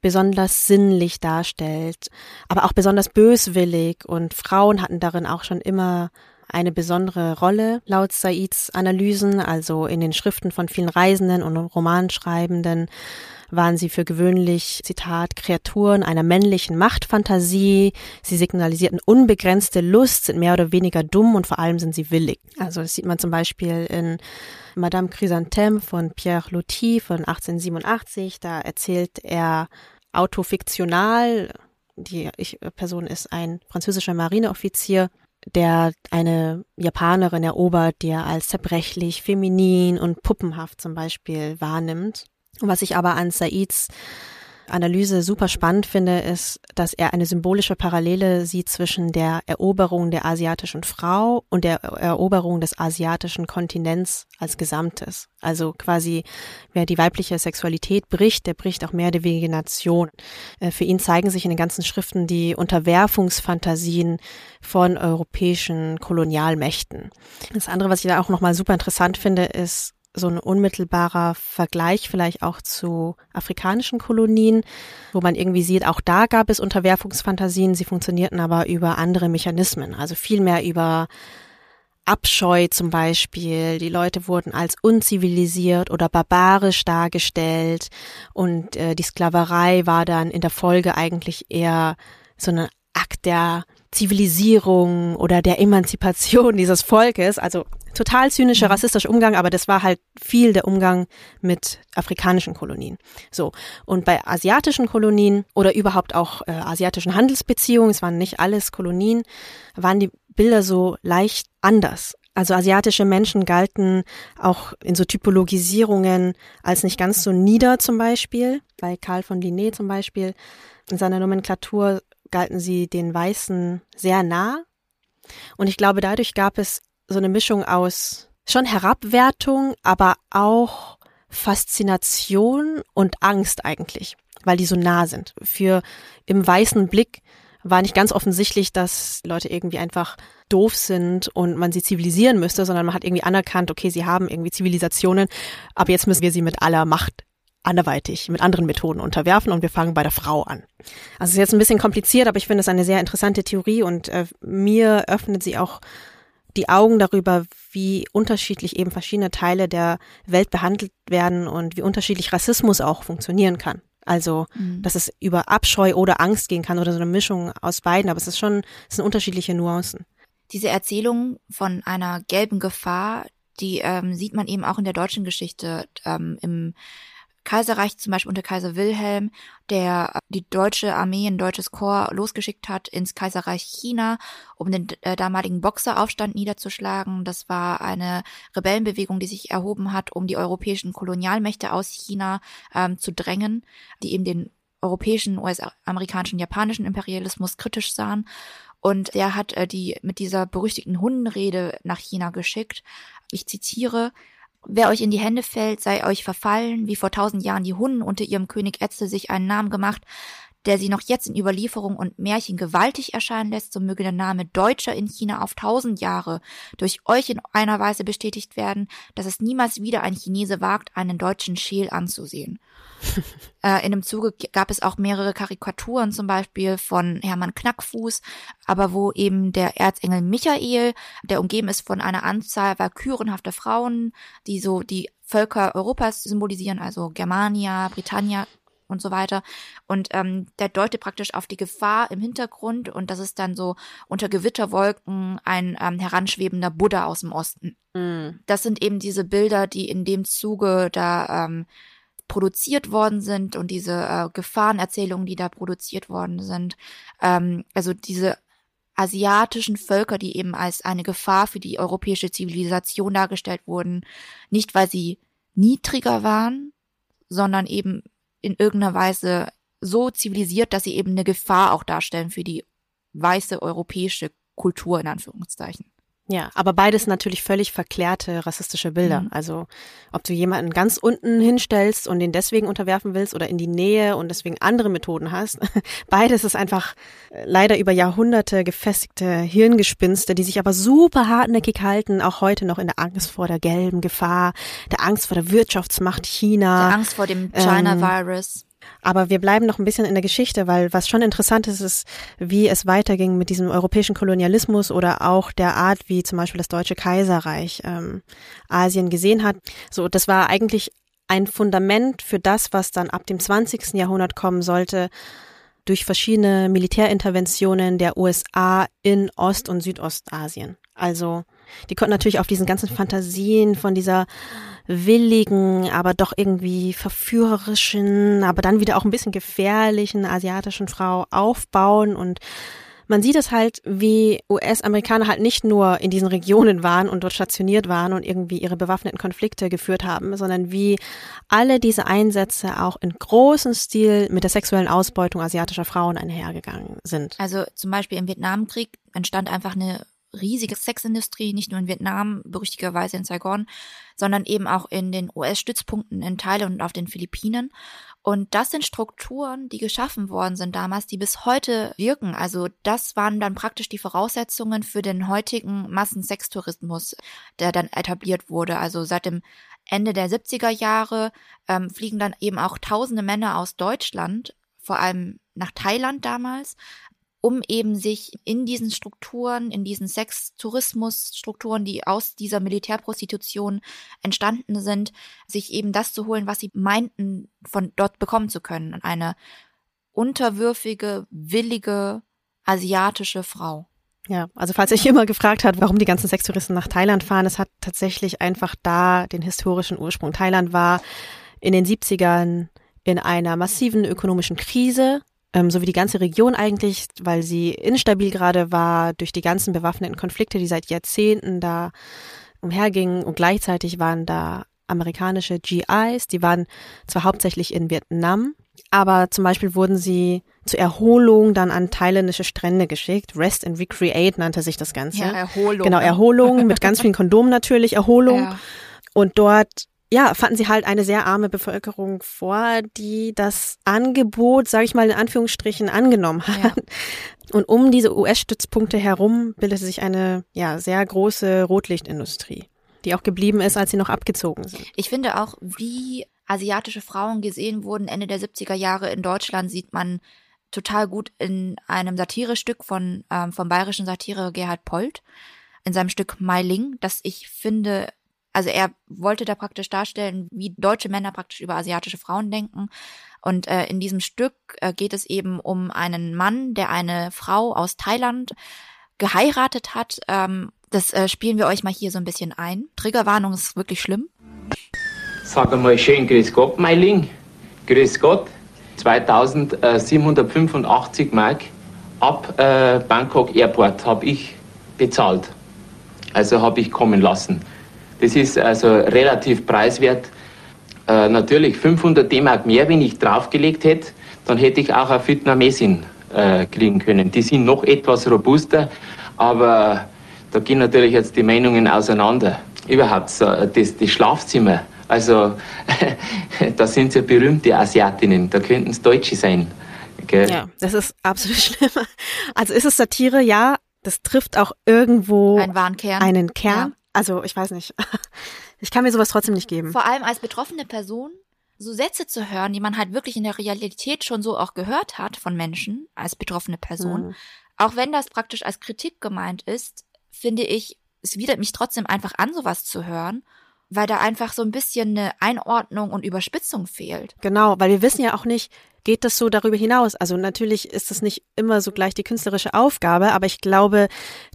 besonders sinnlich darstellt, aber auch besonders böswillig und Frauen hatten darin auch schon immer eine besondere Rolle laut Saids Analysen, also in den Schriften von vielen Reisenden und Romanschreibenden waren sie für gewöhnlich, Zitat, Kreaturen einer männlichen Machtfantasie. Sie signalisierten unbegrenzte Lust, sind mehr oder weniger dumm und vor allem sind sie willig. Also das sieht man zum Beispiel in Madame Chrysanthème von Pierre Loti von 1887. Da erzählt er autofiktional, die Person ist ein französischer Marineoffizier, der eine Japanerin erobert, die er als zerbrechlich, feminin und puppenhaft zum Beispiel wahrnimmt. Was ich aber an Saids Analyse super spannend finde, ist, dass er eine symbolische Parallele sieht zwischen der Eroberung der asiatischen Frau und der Eroberung des asiatischen Kontinents als Gesamtes. Also quasi, wer die weibliche Sexualität bricht, der bricht auch mehr der Vegetation. Äh, für ihn zeigen sich in den ganzen Schriften die Unterwerfungsfantasien von europäischen Kolonialmächten. Das andere, was ich da auch nochmal super interessant finde, ist, so ein unmittelbarer Vergleich vielleicht auch zu afrikanischen Kolonien, wo man irgendwie sieht, auch da gab es Unterwerfungsfantasien, sie funktionierten aber über andere Mechanismen, also viel mehr über Abscheu zum Beispiel. Die Leute wurden als unzivilisiert oder barbarisch dargestellt und äh, die Sklaverei war dann in der Folge eigentlich eher so ein Akt der Zivilisierung oder der Emanzipation [LAUGHS] dieses Volkes. Also total zynischer, mhm. rassistischer Umgang, aber das war halt viel der Umgang mit afrikanischen Kolonien. So. Und bei asiatischen Kolonien oder überhaupt auch äh, asiatischen Handelsbeziehungen, es waren nicht alles Kolonien, waren die Bilder so leicht anders. Also asiatische Menschen galten auch in so Typologisierungen als nicht ganz so nieder zum Beispiel. Bei Karl von Linné zum Beispiel in seiner Nomenklatur galten sie den Weißen sehr nah. Und ich glaube, dadurch gab es so eine Mischung aus schon Herabwertung, aber auch Faszination und Angst eigentlich, weil die so nah sind. Für im weißen Blick war nicht ganz offensichtlich, dass Leute irgendwie einfach doof sind und man sie zivilisieren müsste, sondern man hat irgendwie anerkannt, okay, sie haben irgendwie Zivilisationen, aber jetzt müssen wir sie mit aller Macht anderweitig mit anderen Methoden unterwerfen und wir fangen bei der Frau an. Also es ist jetzt ein bisschen kompliziert, aber ich finde es eine sehr interessante Theorie und äh, mir öffnet sie auch die Augen darüber, wie unterschiedlich eben verschiedene Teile der Welt behandelt werden und wie unterschiedlich Rassismus auch funktionieren kann. Also, mhm. dass es über Abscheu oder Angst gehen kann oder so eine Mischung aus beiden, aber es ist schon, es sind unterschiedliche Nuancen. Diese Erzählung von einer gelben Gefahr, die ähm, sieht man eben auch in der deutschen Geschichte ähm, im Kaiserreich, zum Beispiel unter Kaiser Wilhelm, der die deutsche Armee, ein deutsches Korps losgeschickt hat ins Kaiserreich China, um den äh, damaligen Boxeraufstand niederzuschlagen. Das war eine Rebellenbewegung, die sich erhoben hat, um die europäischen Kolonialmächte aus China ähm, zu drängen, die eben den europäischen, US-amerikanischen, japanischen Imperialismus kritisch sahen. Und der hat äh, die mit dieser berüchtigten Hundenrede nach China geschickt. Ich zitiere, Wer euch in die Hände fällt, sei euch verfallen, wie vor tausend Jahren die Hunnen unter ihrem König Etzel sich einen Namen gemacht, der sie noch jetzt in Überlieferung und Märchen gewaltig erscheinen lässt, so möge der Name Deutscher in China auf tausend Jahre durch euch in einer Weise bestätigt werden, dass es niemals wieder ein Chinese wagt, einen deutschen Schäl anzusehen. [LAUGHS] äh, in dem Zuge gab es auch mehrere Karikaturen, zum Beispiel von Hermann Knackfuß, aber wo eben der Erzengel Michael, der umgeben ist von einer Anzahl valkyrenhafter Frauen, die so die Völker Europas symbolisieren, also Germania, Britannia, und so weiter. Und ähm, der deutet praktisch auf die Gefahr im Hintergrund und das ist dann so unter Gewitterwolken ein ähm, heranschwebender Buddha aus dem Osten. Mhm. Das sind eben diese Bilder, die in dem Zuge da ähm, produziert worden sind und diese äh, Gefahrenerzählungen, die da produziert worden sind. Ähm, also diese asiatischen Völker, die eben als eine Gefahr für die europäische Zivilisation dargestellt wurden, nicht weil sie niedriger waren, sondern eben in irgendeiner Weise so zivilisiert, dass sie eben eine Gefahr auch darstellen für die weiße europäische Kultur in Anführungszeichen. Ja, aber beides natürlich völlig verklärte rassistische Bilder. Mhm. Also ob du jemanden ganz unten hinstellst und den deswegen unterwerfen willst oder in die Nähe und deswegen andere Methoden hast, [LAUGHS] beides ist einfach äh, leider über Jahrhunderte gefestigte Hirngespinste, die sich aber super hartnäckig halten, auch heute noch in der Angst vor der gelben Gefahr, der Angst vor der Wirtschaftsmacht China. Der Angst vor dem China-Virus. Ähm, aber wir bleiben noch ein bisschen in der Geschichte, weil was schon interessant ist, ist, wie es weiterging mit diesem europäischen Kolonialismus oder auch der Art, wie zum Beispiel das Deutsche Kaiserreich ähm, Asien gesehen hat. So, das war eigentlich ein Fundament für das, was dann ab dem 20. Jahrhundert kommen sollte, durch verschiedene Militärinterventionen der USA in Ost- und Südostasien. Also die konnten natürlich auf diesen ganzen Fantasien von dieser willigen, aber doch irgendwie verführerischen, aber dann wieder auch ein bisschen gefährlichen asiatischen Frau aufbauen und man sieht es halt, wie US-Amerikaner halt nicht nur in diesen Regionen waren und dort stationiert waren und irgendwie ihre bewaffneten Konflikte geführt haben, sondern wie alle diese Einsätze auch in großem Stil mit der sexuellen Ausbeutung asiatischer Frauen einhergegangen sind. Also zum Beispiel im Vietnamkrieg entstand einfach eine riesige Sexindustrie, nicht nur in Vietnam, berüchtigerweise in Saigon, sondern eben auch in den US-Stützpunkten in Thailand und auf den Philippinen. Und das sind Strukturen, die geschaffen worden sind damals, die bis heute wirken. Also das waren dann praktisch die Voraussetzungen für den heutigen Massensextourismus, der dann etabliert wurde. Also seit dem Ende der 70er Jahre ähm, fliegen dann eben auch tausende Männer aus Deutschland, vor allem nach Thailand damals, um eben sich in diesen Strukturen, in diesen Sex-Tourismus-Strukturen, die aus dieser Militärprostitution entstanden sind, sich eben das zu holen, was sie meinten, von dort bekommen zu können. Eine unterwürfige, willige, asiatische Frau. Ja, also falls sich immer gefragt hat, warum die ganzen Sextouristen nach Thailand fahren, es hat tatsächlich einfach da den historischen Ursprung. Thailand war in den 70ern in einer massiven ökonomischen Krise ähm, so wie die ganze Region eigentlich, weil sie instabil gerade war durch die ganzen bewaffneten Konflikte, die seit Jahrzehnten da umhergingen und gleichzeitig waren da amerikanische GIs, die waren zwar hauptsächlich in Vietnam, aber zum Beispiel wurden sie zur Erholung dann an thailändische Strände geschickt. Rest and Recreate nannte sich das Ganze. Ja, Erholung. Genau, Erholung mit [LAUGHS] ganz vielen Kondomen natürlich, Erholung. Ja. Und dort ja, fanden sie halt eine sehr arme Bevölkerung vor, die das Angebot, sage ich mal in Anführungsstrichen, angenommen hat. Ja. Und um diese US-Stützpunkte herum bildete sich eine ja sehr große Rotlichtindustrie, die auch geblieben ist, als sie noch abgezogen sind. Ich finde auch, wie asiatische Frauen gesehen wurden Ende der 70er Jahre in Deutschland, sieht man total gut in einem Satirestück von ähm, vom bayerischen Satire Gerhard Polt in seinem Stück Mai Ling, das ich finde also er wollte da praktisch darstellen, wie deutsche Männer praktisch über asiatische Frauen denken. Und äh, in diesem Stück äh, geht es eben um einen Mann, der eine Frau aus Thailand geheiratet hat. Ähm, das äh, spielen wir euch mal hier so ein bisschen ein. Triggerwarnung ist wirklich schlimm. Sag einmal schön Grüß Gott, Meiling. Grüß Gott. 2785 Mark ab äh, Bangkok Airport habe ich bezahlt. Also habe ich kommen lassen. Das ist also relativ preiswert. Äh, natürlich 500 D-Mark mehr, wenn ich draufgelegt hätte, dann hätte ich auch ein Vietnamesin äh, kriegen können. Die sind noch etwas robuster, aber da gehen natürlich jetzt die Meinungen auseinander. Überhaupt so, das, das Schlafzimmer, also [LAUGHS] da sind ja berühmte Asiatinnen, da könnten es Deutsche sein. Gell? Ja, das ist absolut [LAUGHS] schlimm. Also ist es Satire, ja, das trifft auch irgendwo Ein einen Kern. Also, ich weiß nicht. [LAUGHS] Ich kann mir sowas trotzdem nicht geben. Vor allem als betroffene Person so Sätze zu hören, die man halt wirklich in der Realität schon so auch gehört hat von Menschen als betroffene Person. Mhm. Auch wenn das praktisch als Kritik gemeint ist, finde ich, es widert mich trotzdem einfach an, sowas zu hören, weil da einfach so ein bisschen eine Einordnung und Überspitzung fehlt. Genau, weil wir wissen ja auch nicht, geht das so darüber hinaus? Also natürlich ist das nicht immer so gleich die künstlerische Aufgabe, aber ich glaube,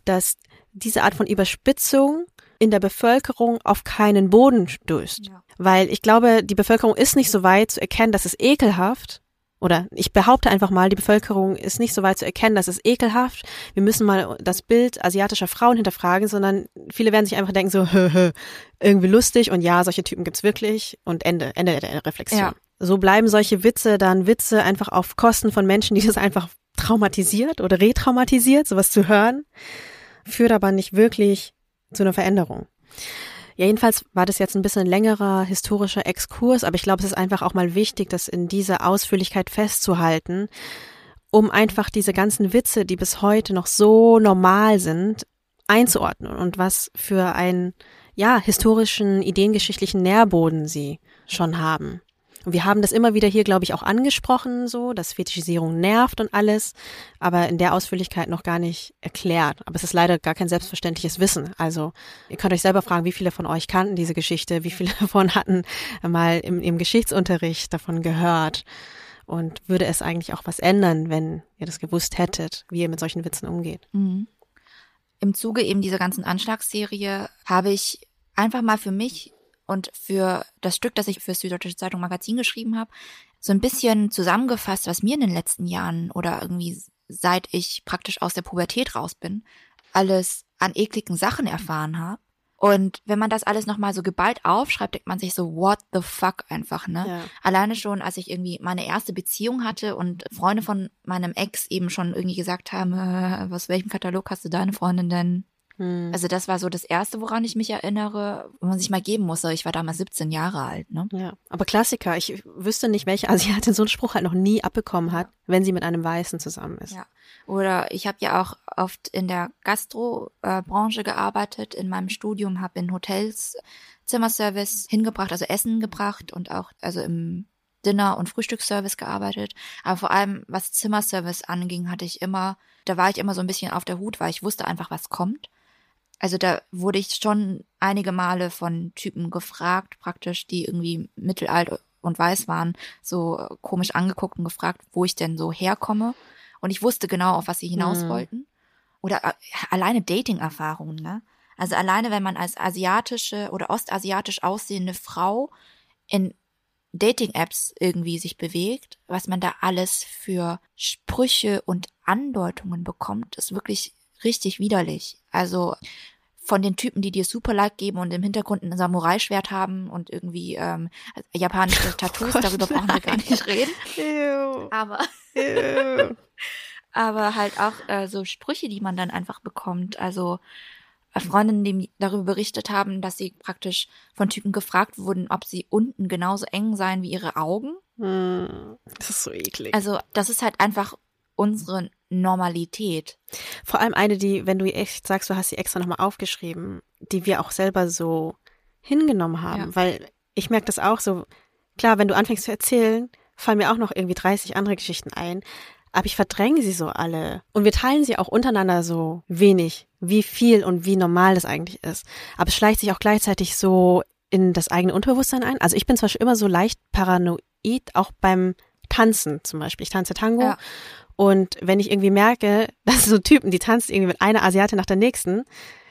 dass diese Art von Überspitzung in der Bevölkerung auf keinen Boden stößt. Ja. Weil ich glaube, die Bevölkerung ist nicht so weit zu erkennen, dass es ekelhaft oder ich behaupte einfach mal, die Bevölkerung ist nicht so weit zu erkennen, dass es ekelhaft. Wir müssen mal das Bild asiatischer Frauen hinterfragen, sondern viele werden sich einfach denken so, [LAUGHS] hö, hö, irgendwie lustig und ja, solche Typen gibt's wirklich und Ende, Ende der Reflexion. Ja. So bleiben solche Witze dann Witze einfach auf Kosten von Menschen, die [LAUGHS] das einfach traumatisiert oder retraumatisiert, sowas zu hören, führt aber nicht wirklich zu einer Veränderung. Ja, jedenfalls war das jetzt ein bisschen längerer historischer Exkurs, aber ich glaube, es ist einfach auch mal wichtig, das in dieser Ausführlichkeit festzuhalten, um einfach diese ganzen Witze, die bis heute noch so normal sind, einzuordnen und was für einen, ja, historischen, ideengeschichtlichen Nährboden sie schon haben. Und wir haben das immer wieder hier, glaube ich, auch angesprochen, so, dass Fetischisierung nervt und alles, aber in der Ausführlichkeit noch gar nicht erklärt. Aber es ist leider gar kein selbstverständliches Wissen. Also ihr könnt euch selber fragen, wie viele von euch kannten diese Geschichte, wie viele [LAUGHS] davon hatten mal im, im Geschichtsunterricht davon gehört. Und würde es eigentlich auch was ändern, wenn ihr das gewusst hättet, wie ihr mit solchen Witzen umgeht? Mhm. Im Zuge eben dieser ganzen Anschlagsserie habe ich einfach mal für mich und für das Stück, das ich für Süddeutsche Zeitung Magazin geschrieben habe, so ein bisschen zusammengefasst, was mir in den letzten Jahren oder irgendwie seit ich praktisch aus der Pubertät raus bin, alles an ekligen Sachen erfahren habe. Und wenn man das alles nochmal so geballt aufschreibt, denkt man sich so, what the fuck einfach, ne? Ja. Alleine schon, als ich irgendwie meine erste Beziehung hatte und Freunde von meinem Ex eben schon irgendwie gesagt haben, äh, was welchem Katalog hast du deine Freundin denn? Hm. Also das war so das Erste, woran ich mich erinnere, wo man sich mal geben musste. Ich war damals 17 Jahre alt. Ne? Ja, aber Klassiker. Ich wüsste nicht, welche Asiatin so einen Spruch halt noch nie abbekommen hat, wenn sie mit einem Weißen zusammen ist. Ja. Oder ich habe ja auch oft in der Gastrobranche gearbeitet, in meinem Studium, habe in Hotels Zimmerservice hingebracht, also Essen gebracht und auch also im Dinner- und Frühstücksservice gearbeitet. Aber vor allem, was Zimmerservice anging, hatte ich immer, da war ich immer so ein bisschen auf der Hut, weil ich wusste einfach, was kommt. Also da wurde ich schon einige Male von Typen gefragt, praktisch, die irgendwie mittelalt und weiß waren, so komisch angeguckt und gefragt, wo ich denn so herkomme. Und ich wusste genau, auf was sie hinaus mhm. wollten. Oder äh, alleine Dating-Erfahrungen, ne? Also alleine, wenn man als asiatische oder ostasiatisch aussehende Frau in Dating-Apps irgendwie sich bewegt, was man da alles für Sprüche und Andeutungen bekommt, ist wirklich richtig widerlich. Also von den Typen, die dir super Like geben und im Hintergrund ein Samurai-Schwert haben und irgendwie ähm, japanische [LAUGHS] Tattoos, oh darüber brauchen wir gar nicht reden. [LAUGHS] Ew. Aber, Ew. [LAUGHS] aber halt auch äh, so Sprüche, die man dann einfach bekommt. Also Freundinnen, die darüber berichtet haben, dass sie praktisch von Typen gefragt wurden, ob sie unten genauso eng seien wie ihre Augen. Hm, das ist so eklig. Also das ist halt einfach unsere Normalität. Vor allem eine, die, wenn du echt sagst, du hast sie extra nochmal aufgeschrieben, die wir auch selber so hingenommen haben. Ja. Weil ich merke das auch so, klar, wenn du anfängst zu erzählen, fallen mir auch noch irgendwie 30 andere Geschichten ein. Aber ich verdränge sie so alle. Und wir teilen sie auch untereinander so wenig, wie viel und wie normal das eigentlich ist. Aber es schleicht sich auch gleichzeitig so in das eigene Unterbewusstsein ein. Also ich bin zum Beispiel immer so leicht paranoid, auch beim Tanzen zum Beispiel. Ich tanze Tango. Ja. Und wenn ich irgendwie merke, [LAUGHS] dass so Typen, die tanzen irgendwie mit einer Asiate nach der nächsten,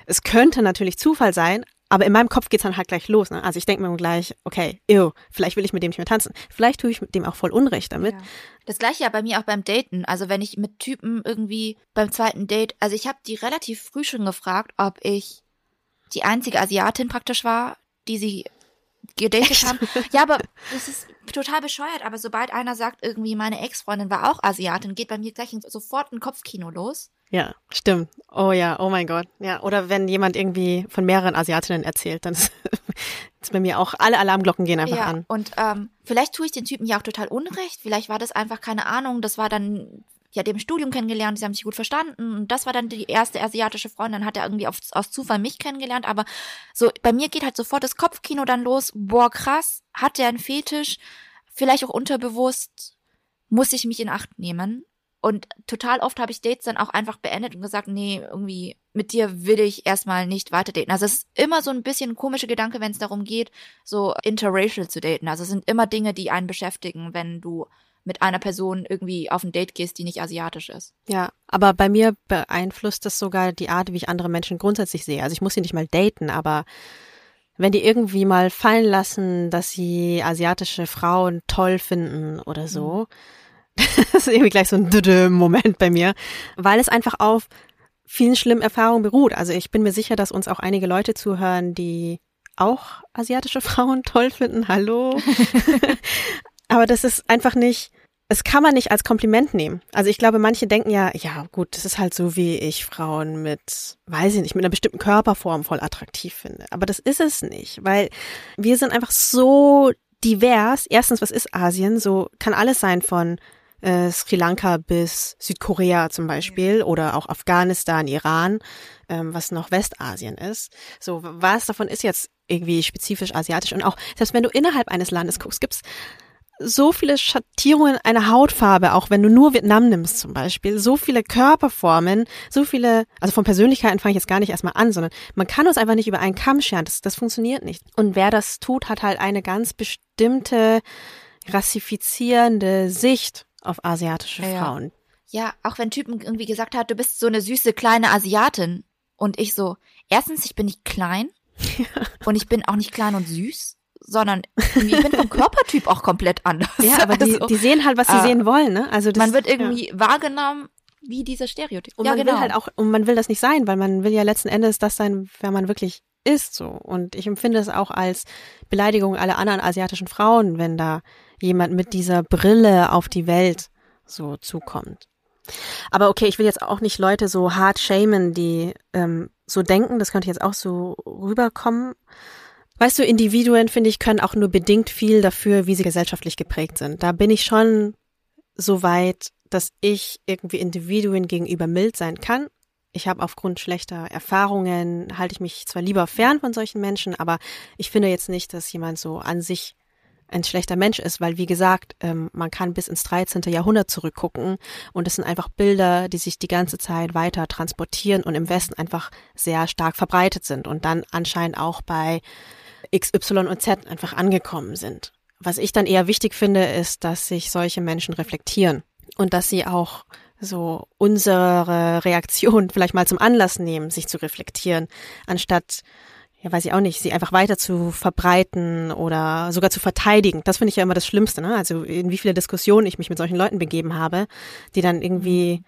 es könnte natürlich Zufall sein, aber in meinem Kopf geht's dann halt gleich los. Ne? Also ich denke mir gleich, okay, ew, vielleicht will ich mit dem nicht mehr tanzen. Vielleicht tue ich mit dem auch voll Unrecht damit. Ja. Das gleiche ja bei mir auch beim Daten. Also wenn ich mit Typen irgendwie beim zweiten Date, also ich habe die relativ früh schon gefragt, ob ich die einzige Asiatin praktisch war, die sie gedatet haben. [LAUGHS] Ja, aber das ist total bescheuert. Aber sobald einer sagt, irgendwie meine Ex-Freundin war auch Asiatin, geht bei mir gleich sofort ein Kopfkino los. Ja, stimmt. Oh ja, oh mein Gott. Ja, oder wenn jemand irgendwie von mehreren Asiatinnen erzählt, dann ist, [LAUGHS] ist bei mir auch alle Alarmglocken gehen einfach ja, an. und ähm, vielleicht tue ich den Typen ja auch total unrecht. Vielleicht war das einfach keine Ahnung. Das war dann ja dem Studium kennengelernt. Sie haben sich gut verstanden und das war dann die erste asiatische Freundin. Hat er irgendwie auf, aus Zufall mich kennengelernt. Aber so bei mir geht halt sofort das Kopfkino dann los. Boah krass, hat der einen Fetisch? Vielleicht auch unterbewusst muss ich mich in Acht nehmen. Und total oft habe ich Dates dann auch einfach beendet und gesagt, nee, irgendwie mit dir will ich erstmal nicht weiter daten. Also es ist immer so ein bisschen ein komischer Gedanke, wenn es darum geht, so interracial zu daten. Also es sind immer Dinge, die einen beschäftigen, wenn du mit einer Person irgendwie auf ein Date gehst, die nicht asiatisch ist. Ja, aber bei mir beeinflusst das sogar die Art, wie ich andere Menschen grundsätzlich sehe. Also ich muss sie nicht mal daten, aber wenn die irgendwie mal fallen lassen, dass sie asiatische Frauen toll finden oder so, [LAUGHS] das ist irgendwie gleich so ein Moment bei mir, weil es einfach auf vielen schlimmen Erfahrungen beruht. Also ich bin mir sicher, dass uns auch einige Leute zuhören, die auch asiatische Frauen toll finden. Hallo. [LAUGHS] Aber das ist einfach nicht, es kann man nicht als Kompliment nehmen. Also ich glaube, manche denken ja, ja gut, das ist halt so, wie ich Frauen mit, weiß ich nicht, mit einer bestimmten Körperform voll attraktiv finde. Aber das ist es nicht, weil wir sind einfach so divers. Erstens, was ist Asien? So kann alles sein von äh, Sri Lanka bis Südkorea zum Beispiel oder auch Afghanistan, Iran, ähm, was noch Westasien ist. So, was davon ist jetzt irgendwie spezifisch asiatisch? Und auch, selbst wenn du innerhalb eines Landes guckst, gibt's so viele Schattierungen einer Hautfarbe, auch wenn du nur Vietnam nimmst zum Beispiel, so viele Körperformen, so viele, also von Persönlichkeiten fange ich jetzt gar nicht erstmal an, sondern man kann uns einfach nicht über einen Kamm scheren, das, das funktioniert nicht. Und wer das tut, hat halt eine ganz bestimmte rassifizierende Sicht auf asiatische Ja. Frauen. Ja, auch wenn Typen irgendwie gesagt hat, du bist so eine süße kleine Asiatin. Und ich so, erstens, ich bin nicht klein. [LAUGHS] Und ich bin auch nicht klein und süß, sondern ich bin vom [LAUGHS] Körpertyp auch komplett anders. Ja, aber die, Also, die sehen halt, was sie äh, sehen wollen, ne? Also das, man wird ja. irgendwie wahrgenommen wie dieser Stereotyp. Und ja, man genau. will halt auch, und man will das nicht sein, weil man will ja letzten Endes das sein, wer man wirklich ist, so. Und ich empfinde es auch als Beleidigung aller anderen asiatischen Frauen, wenn da jemand mit dieser Brille auf die Welt so zukommt. Aber okay, ich will jetzt auch nicht Leute so hart shamen, die ähm, so denken. Das könnte jetzt auch so rüberkommen. Weißt du, Individuen, finde ich, können auch nur bedingt viel dafür, wie sie gesellschaftlich geprägt sind. Da bin ich schon so weit, dass ich irgendwie Individuen gegenüber mild sein kann. Ich habe aufgrund schlechter Erfahrungen, halte ich mich zwar lieber fern von solchen Menschen, aber ich finde jetzt nicht, dass jemand so an sich ein schlechter Mensch ist, weil wie gesagt, ähm, man kann bis ins 13. Jahrhundert zurückgucken und es sind einfach Bilder, die sich die ganze Zeit weiter transportieren und im Westen einfach sehr stark verbreitet sind und dann anscheinend auch bei X, Y und Z einfach angekommen sind. Was ich dann eher wichtig finde, ist, dass sich solche Menschen reflektieren und dass sie auch so unsere Reaktion [LAUGHS] vielleicht mal zum Anlass nehmen, sich zu reflektieren, anstatt ja, weiß ich auch nicht, sie einfach weiter zu verbreiten oder sogar zu verteidigen. Das finde ich ja immer das Schlimmste, ne? Also in wie viele Diskussionen ich mich mit solchen Leuten begeben habe, die dann irgendwie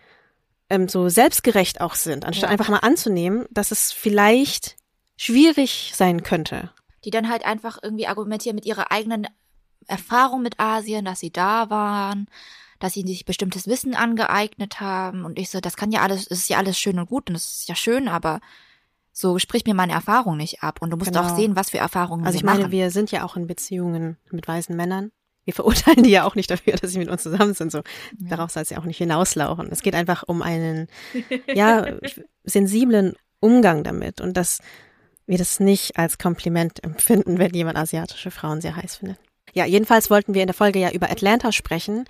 ähm, so selbstgerecht auch sind, anstatt Ja. einfach mal anzunehmen, dass es vielleicht schwierig sein könnte. Die dann halt einfach irgendwie argumentieren mit ihrer eigenen Erfahrung mit Asien, dass sie da waren, dass sie sich bestimmtes Wissen angeeignet haben. Und ich so, das kann ja alles, es ist ja alles schön und gut und es ist ja schön, aber So sprich mir meine Erfahrung nicht ab und du musst Genau. auch sehen, was für Erfahrungen Also ich meine, machen. wir sind ja auch in Beziehungen mit weißen Männern. Wir verurteilen die ja auch nicht dafür, [LAUGHS] dass sie mit uns zusammen sind. So darauf soll es ja auch nicht hinauslaufen. Es geht einfach um einen ja [LAUGHS] sensiblen Umgang damit und dass wir das nicht als Kompliment empfinden, wenn jemand asiatische Frauen sehr heiß findet. Ja, jedenfalls wollten wir in der Folge ja über Atlanta sprechen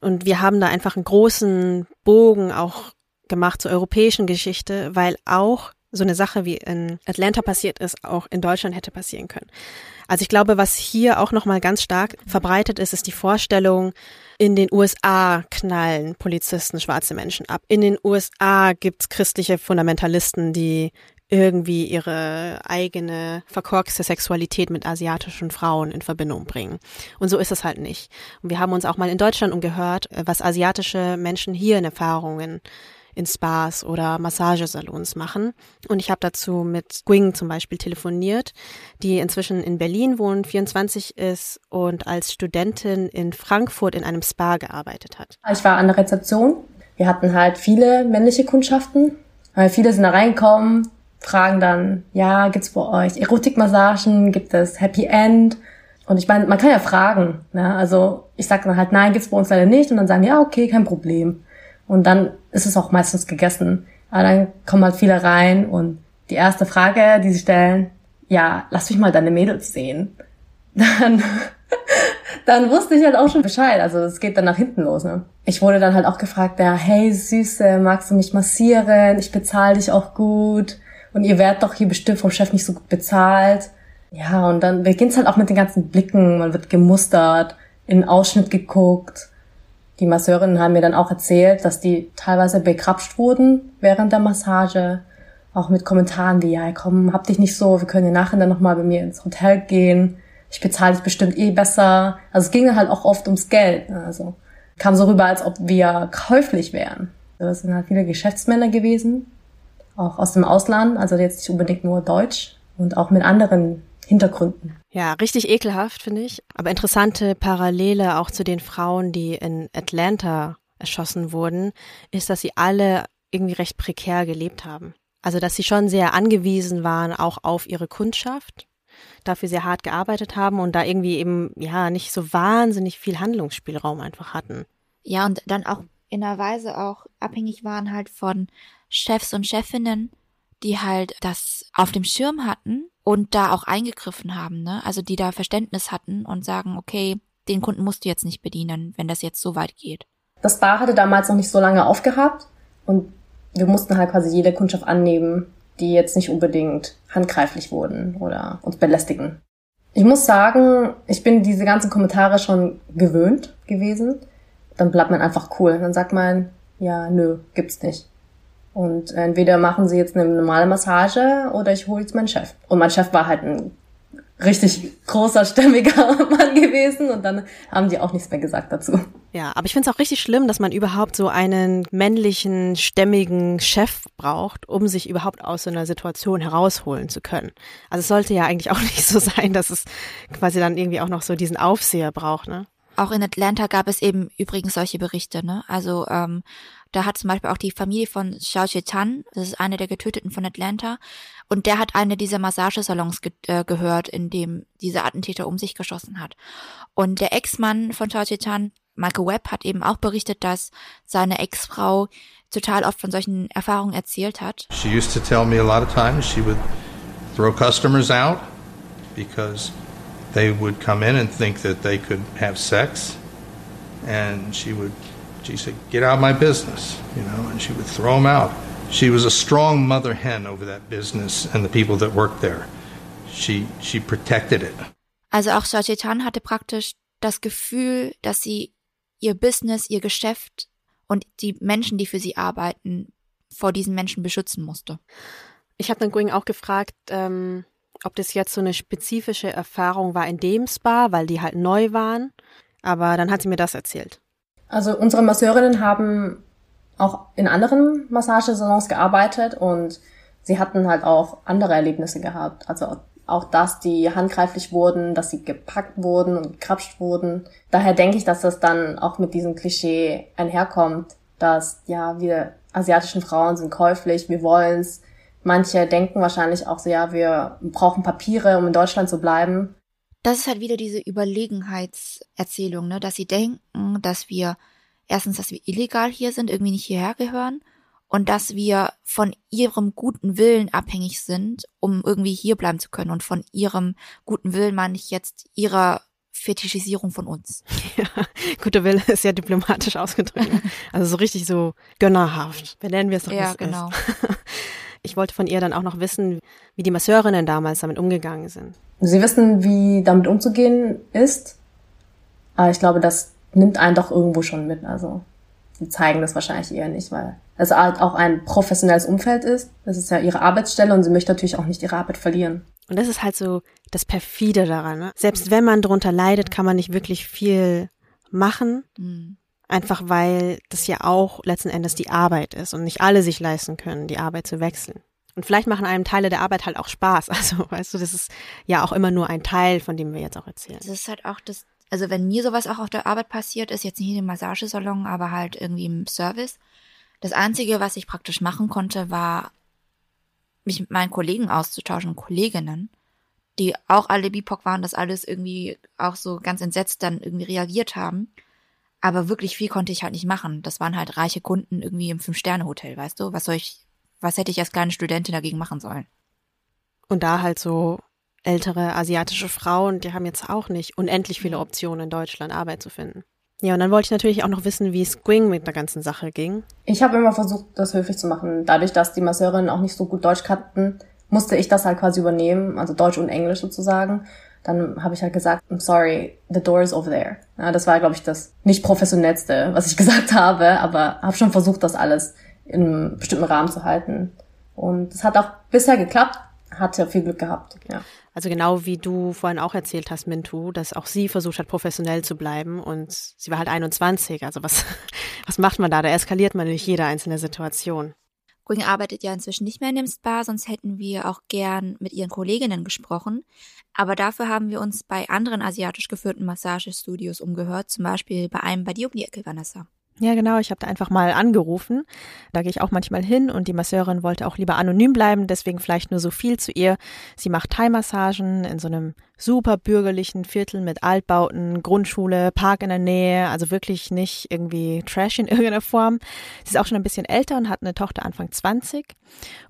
und wir haben da einfach einen großen Bogen auch gemacht zur europäischen Geschichte, weil auch so eine Sache wie in Atlanta passiert ist, auch in Deutschland hätte passieren können. Also ich glaube, was hier auch nochmal ganz stark verbreitet ist, ist die Vorstellung, in den USA knallen Polizisten schwarze Menschen ab. In den USA gibt's christliche Fundamentalisten, die irgendwie ihre eigene verkorkste Sexualität mit asiatischen Frauen in Verbindung bringen. Und so ist es halt nicht. Und wir haben uns auch mal in Deutschland umgehört, was asiatische Menschen hier in Erfahrungen in Spas oder Massagesalons machen. Und ich habe dazu mit Gwing zum Beispiel telefoniert, die inzwischen in Berlin wohnt, 24 ist und als Studentin in Frankfurt in einem Spa gearbeitet hat. Ich war an der Rezeption. Wir hatten halt viele männliche Kundschaften. Viele sind da reingekommen, fragen dann, ja, gibt's bei euch Erotikmassagen, gibt es Happy End? Und ich meine, man kann ja fragen. Ne? Also ich sage dann halt, nein, gibt's bei uns leider nicht. Und dann sagen die, ja, okay, kein Problem. Und dann ist es auch meistens gegessen. Aber dann kommen halt viele rein und die erste Frage, die sie stellen, ja, lass mich mal deine Mädels sehen. [LAUGHS] Dann, dann wusste ich halt auch schon Bescheid. Also es geht dann nach hinten los. Ne? Ich wurde dann halt auch gefragt, ja, hey Süße, magst du mich massieren? Ich bezahle dich auch gut. Und ihr werdet doch hier bestimmt vom Chef nicht so gut bezahlt. Ja, und dann beginnt's halt auch mit den ganzen Blicken. Man wird gemustert, in den Ausschnitt geguckt. Die Masseurinnen haben mir dann auch erzählt, dass die teilweise bekrapscht wurden während der Massage. Auch mit Kommentaren wie, ja, komm, hab dich nicht so, wir können ja nachher dann nochmal bei mir ins Hotel gehen. Ich bezahle dich bestimmt eh besser. Also es ging halt auch oft ums Geld. ne, Also kam so rüber, als ob wir käuflich wären. Das sind halt viele Geschäftsmänner gewesen, auch aus dem Ausland, also jetzt nicht unbedingt nur Deutsch und auch mit anderen Hintergründen. Ja, richtig ekelhaft, finde ich. Aber interessante Parallele auch zu den Frauen, die in Atlanta erschossen wurden, ist, dass sie alle irgendwie recht prekär gelebt haben. Also, dass sie schon sehr angewiesen waren auch auf ihre Kundschaft, dafür sehr hart gearbeitet haben und da irgendwie eben, ja, nicht so wahnsinnig viel Handlungsspielraum einfach hatten. Ja, und dann auch in einer Weise auch abhängig waren halt von Chefs und Chefinnen, die halt das auf dem Schirm hatten und da auch eingegriffen haben, ne? Also die da Verständnis hatten und sagen, okay, den Kunden musst du jetzt nicht bedienen, wenn das jetzt so weit geht. Das Bar hatte damals noch nicht so lange aufgehabt und wir mussten halt quasi jede Kundschaft annehmen, die jetzt nicht unbedingt handgreiflich wurden oder uns belästigen. Ich muss sagen, ich bin diese ganzen Kommentare schon gewöhnt gewesen. Dann bleibt man einfach cool. Dann sagt man, ja, nö, gibt's nicht. Und entweder machen sie jetzt eine normale Massage oder ich hole jetzt meinen Chef. Und mein Chef war halt ein richtig großer, stämmiger [LAUGHS] Mann gewesen und dann haben die auch nichts mehr gesagt dazu. Ja, aber ich finde es auch richtig schlimm, dass man überhaupt so einen männlichen, stämmigen Chef braucht, um sich überhaupt aus so einer Situation herausholen zu können. Also es sollte ja eigentlich auch [LAUGHS] nicht so sein, dass es quasi dann irgendwie auch noch so diesen Aufseher braucht, ne? Auch in Atlanta gab es eben übrigens solche Berichte, ne? Also ähm, da hat zum Beispiel auch die Familie von Xiao Chetan, das ist eine der Getöteten von Atlanta, und der hat eine dieser Massagesalons ge äh, gehört, in dem dieser Attentäter um sich geschossen hat. Und der Ex-Mann von Xiao Chetan, Michael Webb, hat eben auch berichtet, dass seine Ex-Frau total oft von solchen Erfahrungen erzählt hat. She used to tell me a lot of times she would throw customers out because they would come in and think that they could have sex. And she would, she said, get out of my business, you know, and she would throw them out. She was a strong mother hen over that business and the people that worked there. She, she protected it. Also auch Xiao Chetan hatte praktisch das Gefühl, dass sie ihr Business, ihr Geschäft und die Menschen, die für sie arbeiten, vor diesen Menschen beschützen musste. Ich habe dann Gwing auch gefragt, ähm, ob das jetzt so eine spezifische Erfahrung war in dem Spa, weil die halt neu waren. Aber dann hat sie mir das erzählt. Also unsere Masseurinnen haben auch in anderen Massagesalons gearbeitet und sie hatten halt auch andere Erlebnisse gehabt. Also auch das, die handgreiflich wurden, dass sie gepackt wurden und gekrapscht wurden. Daher denke ich, dass das dann auch mit diesem Klischee einherkommt, dass ja, wir asiatischen Frauen sind käuflich, wir wollen's, Manche denken wahrscheinlich auch so, ja, wir brauchen Papiere, um in Deutschland zu bleiben. Das ist halt wieder diese Überlegenheitserzählung, ne, dass sie denken, dass wir erstens, dass wir illegal hier sind, irgendwie nicht hierher gehören und dass wir von ihrem guten Willen abhängig sind, um irgendwie hier bleiben zu können. Und von ihrem guten Willen meine ich jetzt ihrer Fetischisierung von uns. [LAUGHS] Ja, guter Wille ist ja diplomatisch ausgedrückt. Also so richtig so gönnerhaft. Benennen wir es doch, Ja, genau. ist. [LAUGHS] Ich wollte von ihr dann auch noch wissen, wie die Masseurinnen damals damit umgegangen sind. Sie wissen, wie damit umzugehen ist, aber ich glaube, das nimmt einen doch irgendwo schon mit. Also sie zeigen das wahrscheinlich eher nicht, weil es halt auch ein professionelles Umfeld ist. Das ist ja ihre Arbeitsstelle und sie möchte natürlich auch nicht ihre Arbeit verlieren. Und das ist halt so das perfide daran. Ne? Selbst wenn man drunter leidet, kann man nicht wirklich viel machen. Hm. Einfach weil das ja auch letzten Endes die Arbeit ist und nicht alle sich leisten können, die Arbeit zu wechseln. Und vielleicht machen einem Teile der Arbeit halt auch Spaß. [LAUGHS] Also, weißt du, das ist ja auch immer nur ein Teil, von dem wir jetzt auch erzählen. Das ist halt auch das, also wenn mir sowas auch auf der Arbeit passiert, ist jetzt nicht in dem Massagesalon, aber halt irgendwie im Service. Das Einzige, was ich praktisch machen konnte, war, mich mit meinen Kollegen auszutauschen, Kolleginnen, die auch alle BIPOC waren, das alles irgendwie auch so ganz entsetzt dann irgendwie reagiert haben. Aber wirklich viel konnte ich halt nicht machen. Das waren halt reiche Kunden irgendwie im Fünf-Sterne-Hotel, weißt du? Was soll ich, was hätte ich als kleine Studentin dagegen machen sollen? Und da halt so ältere asiatische Frauen, die haben jetzt auch nicht unendlich viele Optionen in Deutschland, Arbeit zu finden. Ja, und dann wollte ich natürlich auch noch wissen, wie es Gwing mit der ganzen Sache ging. Ich habe immer versucht, das höflich zu machen. Dadurch, dass die Masseurinnen auch nicht so gut Deutsch kannten, musste ich das halt quasi übernehmen, also Deutsch und Englisch sozusagen. Dann habe ich halt gesagt, I'm sorry, the door is over there. Ja, das war, glaube ich, das nicht professionellste, was ich [LAUGHS] gesagt habe, aber habe schon versucht, das alles in einem bestimmten Rahmen zu halten. Und es hat auch bisher geklappt, hatte viel Glück gehabt, ja. Also genau wie du vorhin auch erzählt hast, Mintu, dass auch sie versucht hat, professionell zu bleiben und sie war halt 21. Also was, [LAUGHS] was macht man da? Da eskaliert man nicht jede einzelne Situation. Gwing arbeitet ja inzwischen nicht mehr in dem Spa, sonst hätten wir auch gern mit ihren Kolleginnen gesprochen. Aber dafür haben wir uns bei anderen asiatisch geführten Massagestudios umgehört, zum Beispiel bei einem bei dir um die Ecke, Vanessa. Ja, genau. Ich habe da einfach mal angerufen. Da gehe ich auch manchmal hin und die Masseurin wollte auch lieber anonym bleiben, deswegen vielleicht nur so viel zu ihr. Sie macht Thai-Massagen in so einem super bürgerlichen Viertel mit Altbauten, Grundschule, Park in der Nähe, also wirklich nicht irgendwie Trash in [LAUGHS] irgendeiner Form. Sie ist auch schon ein bisschen älter und hat eine Tochter Anfang 20.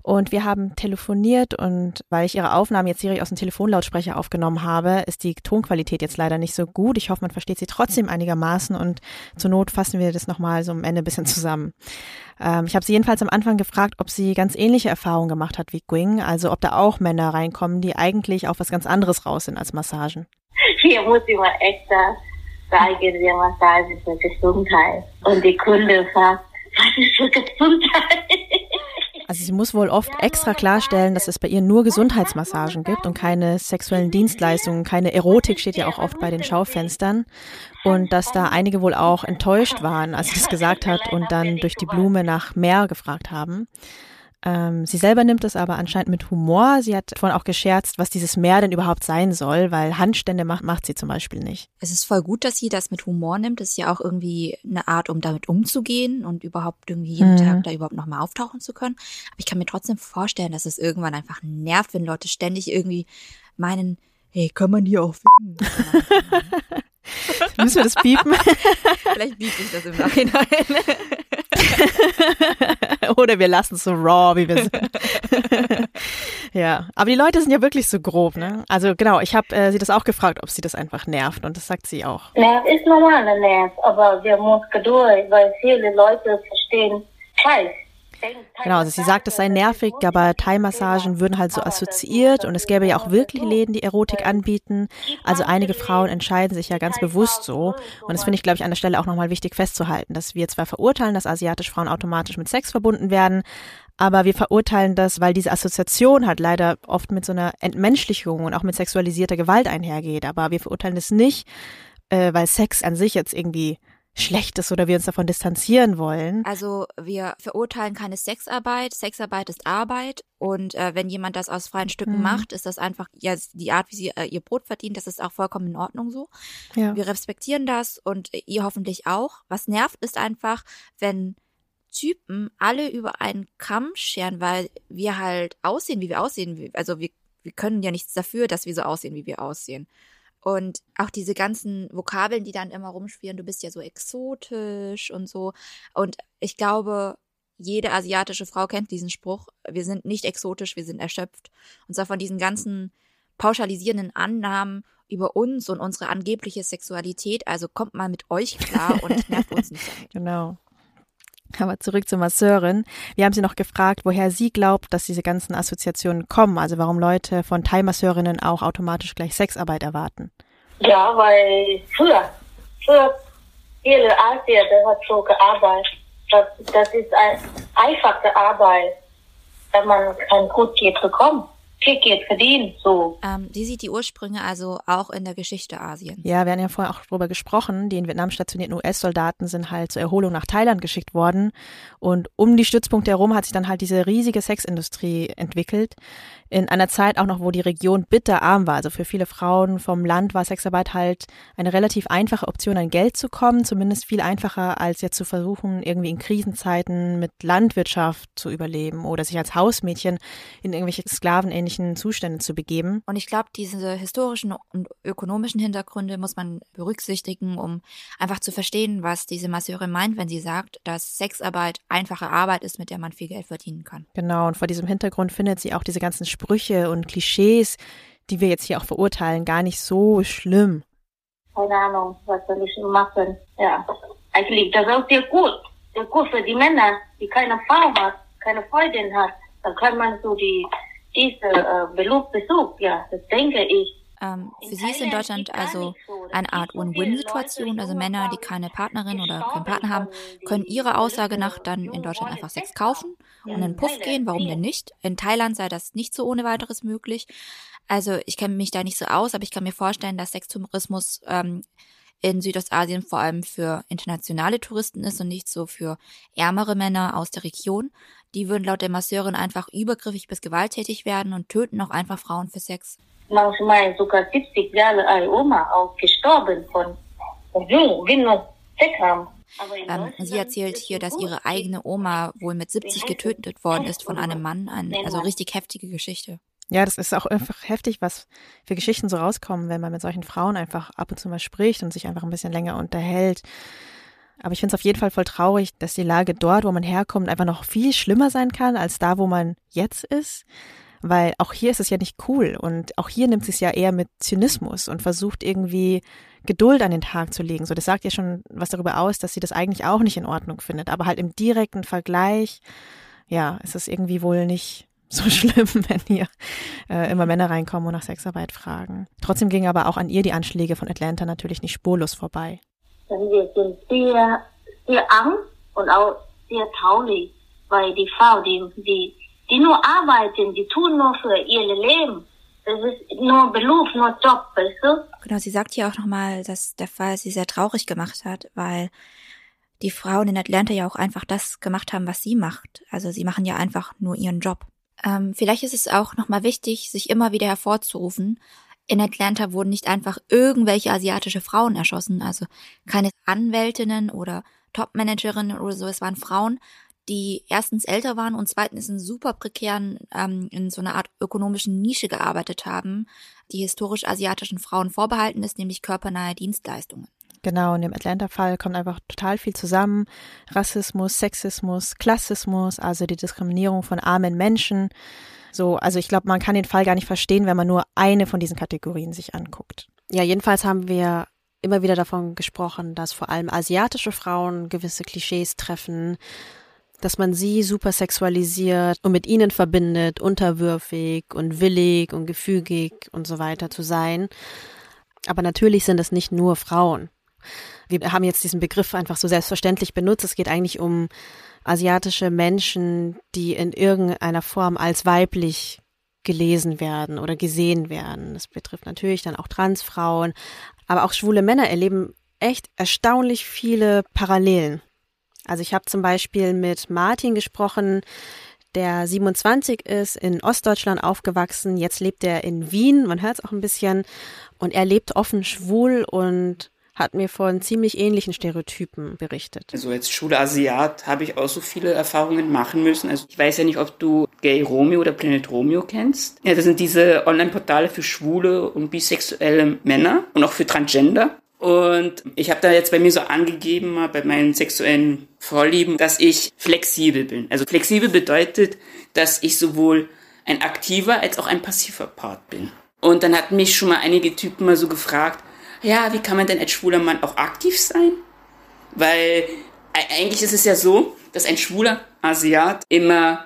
Und wir haben telefoniert und weil ich ihre Aufnahme jetzt direkt aus dem Telefonlautsprecher aufgenommen habe, ist die Tonqualität jetzt leider nicht so gut. Ich hoffe, man versteht sie trotzdem einigermaßen und zur Not fassen wir das nochmal so am Ende ein bisschen zusammen. Ähm, ich habe sie jedenfalls am Anfang gefragt, ob sie ganz ähnliche Erfahrungen gemacht hat wie Gwing, also ob da auch Männer reinkommen, die eigentlich auf was ganz anderes raus sind als Massagen. [LAUGHS] Hier muss immer extra sagen, wir Massage für Gesundheit. Und die Kunde fragt, was ist für Gesundheit? Also sie muss wohl oft extra klarstellen, dass es bei ihr nur Gesundheitsmassagen gibt und keine sexuellen Dienstleistungen, keine Erotik steht ja auch oft bei den Schaufenstern und dass da einige wohl auch enttäuscht waren, als sie das gesagt hat und dann durch die Blume nach mehr gefragt haben. Ähm, sie selber nimmt es aber anscheinend mit Humor. Sie hat vorhin auch gescherzt, was dieses Meer denn überhaupt sein soll, weil Handstände macht, macht sie zum Beispiel nicht. Es ist voll gut, dass sie das mit Humor nimmt. Das ist ja auch irgendwie eine Art, um damit umzugehen und überhaupt irgendwie jeden Mhm. Tag da überhaupt nochmal auftauchen zu können. Aber ich kann mir trotzdem vorstellen, dass es irgendwann einfach nervt, wenn Leute ständig irgendwie meinen, hey, kann man hier auch ficken? [LAUGHS] [LAUGHS] Müssen wir das piepen? [LAUGHS] Vielleicht biete ich das im Nachhinein. [LAUGHS] Oder wir lassen es so raw, wie wir sind. ja, aber die Leute sind ja wirklich so grob, ne? Also genau, ich habe äh, sie das auch gefragt, ob sie das einfach nervt und das sagt sie auch. Nerv ist normal ein Nerv, aber wir müssen Geduld, weil viele Leute verstehen falsch. Genau, also sie sagt, es sei nervig, aber Thai-Massagen würden halt so assoziiert und es gäbe ja auch wirklich Läden, die Erotik anbieten. Also einige Frauen entscheiden sich ja ganz bewusst so und das finde ich, glaube ich, an der Stelle auch nochmal wichtig festzuhalten, dass wir zwar verurteilen, dass asiatische Frauen automatisch mit Sex verbunden werden, aber wir verurteilen das, weil diese Assoziation halt leider oft mit so einer Entmenschlichung und auch mit sexualisierter Gewalt einhergeht. Aber wir verurteilen das nicht, äh, weil Sex an sich jetzt irgendwie schlecht ist oder wir uns davon distanzieren wollen. Also wir verurteilen keine Sexarbeit. Sexarbeit ist Arbeit und äh, wenn jemand das aus freien Stücken Mhm. macht, ist das einfach ja die Art, wie sie äh, ihr Brot verdient. Das ist auch vollkommen in Ordnung so. Ja. Wir respektieren das und ihr hoffentlich auch. Was nervt, ist einfach, wenn Typen alle über einen Kamm scheren, weil wir halt aussehen, wie wir aussehen. Also wir, wir können ja nichts dafür, dass wir so aussehen, wie wir aussehen. Und auch diese ganzen Vokabeln, die dann immer rumschwirren, du bist ja so exotisch und so. Und ich glaube, jede asiatische Frau kennt diesen Spruch. Wir sind nicht exotisch, wir sind erschöpft. Und zwar von diesen ganzen pauschalisierenden Annahmen über uns und unsere angebliche Sexualität. Also kommt mal mit euch klar und nervt uns nicht. Damit. [LAUGHS] Genau. Aber zurück zur Masseurin. Wir haben sie noch gefragt, woher sie glaubt, dass diese ganzen Assoziationen kommen. Also warum Leute von Thai-Masseurinnen auch automatisch gleich Sexarbeit erwarten. Ja, weil früher, früher viele Asier, der hat so gearbeitet. Das, das ist eine einfache Arbeit, wenn man kann gut Geld bekommen. Viel Geld verdienen, so. Ähm, die sieht die Ursprünge also auch in der Geschichte Asiens. Ja, wir haben ja vorher auch darüber gesprochen. Die in Vietnam stationierten US-Soldaten sind halt zur Erholung nach Thailand geschickt worden. Und um die Stützpunkte herum hat sich dann halt diese riesige Sexindustrie entwickelt. In einer Zeit auch noch, wo die Region bitterarm war. Also für viele Frauen vom Land war Sexarbeit halt eine relativ einfache Option, an Geld zu kommen. Zumindest viel einfacher, als jetzt zu versuchen, irgendwie in Krisenzeiten mit Landwirtschaft zu überleben oder sich als Hausmädchen in irgendwelche sklavenähnlichen Zustände zu begeben. Und ich glaube, diese historischen und ökonomischen Hintergründe muss man berücksichtigen, um einfach zu verstehen, was diese Masseurin meint, wenn sie sagt, dass Sexarbeit einfache Arbeit ist, mit der man viel Geld verdienen kann. Genau, und vor diesem Hintergrund findet sie auch diese ganzen Sprüche und Klischees, die wir jetzt hier auch verurteilen, gar nicht so schlimm. Keine Ahnung, was soll ich machen? Ja, eigentlich das ist auch sehr gut. Sehr gut für die Männer, die keine Frau hat, keine Freundin hat. Dann kann man so die diese äh, Beruf besuchen. Ja, das denke ich. Ähm, für sie ist in Deutschland also eine Art Win-Win-Situation. Also Männer, die keine Partnerin oder keinen Partner haben, können ihrer Aussage nach dann in Deutschland einfach Sex kaufen und in den Puff gehen. Warum denn nicht? In Thailand sei das nicht so ohne weiteres möglich. Also ich kenne mich da nicht so aus, aber ich kann mir vorstellen, dass Sextourismus ähm, in Südostasien vor allem für internationale Touristen ist und nicht so für ärmere Männer aus der Region. Die würden laut der Masseurin einfach übergriffig bis gewalttätig werden und töten auch einfach Frauen für Sex. Manchmal sogar 70 Jahre alte Oma auch gestorben von Jung, nur Sex haben. Ähm, sie erzählt hier, dass ihre eigene Oma wohl mit 70 getötet worden ist von einem Mann. Ein, also richtig heftige Geschichte. Ja, das ist auch einfach heftig, was für Geschichten so rauskommen, wenn man mit solchen Frauen einfach ab und zu mal spricht und sich einfach ein bisschen länger unterhält. Aber ich finde es auf jeden Fall voll traurig, dass die Lage dort, wo man herkommt, einfach noch viel schlimmer sein kann als da, wo man jetzt ist. Weil auch hier ist es ja nicht cool und auch hier nimmt es ja eher mit Zynismus und versucht irgendwie Geduld an den Tag zu legen. So, das sagt ja schon was darüber aus, dass sie das eigentlich auch nicht in Ordnung findet. Aber halt im direkten Vergleich, ja, ist es irgendwie wohl nicht so [LAUGHS] schlimm, wenn hier äh, immer Männer reinkommen und nach Sexarbeit fragen. Trotzdem ging aber auch an ihr die Anschläge von Atlanta natürlich nicht spurlos vorbei. Wir sind sehr, sehr Angst und auch sehr traurig, weil die Frau, die, die, die nur arbeiten, die tun nur für ihr Leben. Das ist nur Beruf, nur Job, weißt du? Genau, sie sagt hier auch nochmal, dass der Fall sie sehr traurig gemacht hat, weil die Frauen in Atlanta ja auch einfach das gemacht haben, was sie macht. Also sie machen ja einfach nur ihren Job. Ähm, vielleicht ist es auch nochmal wichtig, sich immer wieder hervorzurufen. In Atlanta wurden nicht einfach irgendwelche asiatische Frauen erschossen, also keine Anwältinnen oder Topmanagerinnen oder so. Es waren Frauen, die erstens älter waren und zweitens in super prekären, ähm, in so einer Art ökonomischen Nische gearbeitet haben, die historisch asiatischen Frauen vorbehalten ist, nämlich körpernahe Dienstleistungen. Genau, in dem Atlanta-Fall kommt einfach total viel zusammen. Rassismus, Sexismus, Klassismus, also die Diskriminierung von armen Menschen. So, also ich glaube, man kann den Fall gar nicht verstehen, wenn man nur eine von diesen Kategorien sich anguckt. Ja, jedenfalls haben wir immer wieder davon gesprochen, dass vor allem asiatische Frauen gewisse Klischees treffen, dass man sie super sexualisiert und mit ihnen verbindet, unterwürfig und willig und gefügig und so weiter zu sein. Aber natürlich sind es nicht nur Frauen. Wir haben jetzt diesen Begriff einfach so selbstverständlich benutzt. Es geht eigentlich um asiatische Menschen, die in irgendeiner Form als weiblich gelesen werden oder gesehen werden. Das betrifft natürlich dann auch Transfrauen, aber auch schwule Männer erleben echt erstaunlich viele Parallelen. Also ich habe zum Beispiel mit Martin gesprochen, der 27 ist, in Ostdeutschland aufgewachsen. Jetzt lebt er in Wien, man hört es auch ein bisschen. Und er lebt offen schwul und hat mir von ziemlich ähnlichen Stereotypen berichtet. Also als Schule Asiat habe ich auch so viele Erfahrungen machen müssen. Also ich weiß ja nicht, ob du Gay Romeo oder Planet Romeo kennst. Ja, das sind diese Online-Portale für schwule und bisexuelle Männer und auch für Transgender. Und ich habe da jetzt bei mir so angegeben, bei meinen sexuellen Vorlieben, dass ich flexibel bin. Also flexibel bedeutet, dass ich sowohl ein aktiver als auch ein passiver Part bin. Und dann hatten mich schon mal einige Typen mal so gefragt, ja, wie kann man denn als schwuler Mann auch aktiv sein? Weil eigentlich ist es ja so, dass ein schwuler Asiat immer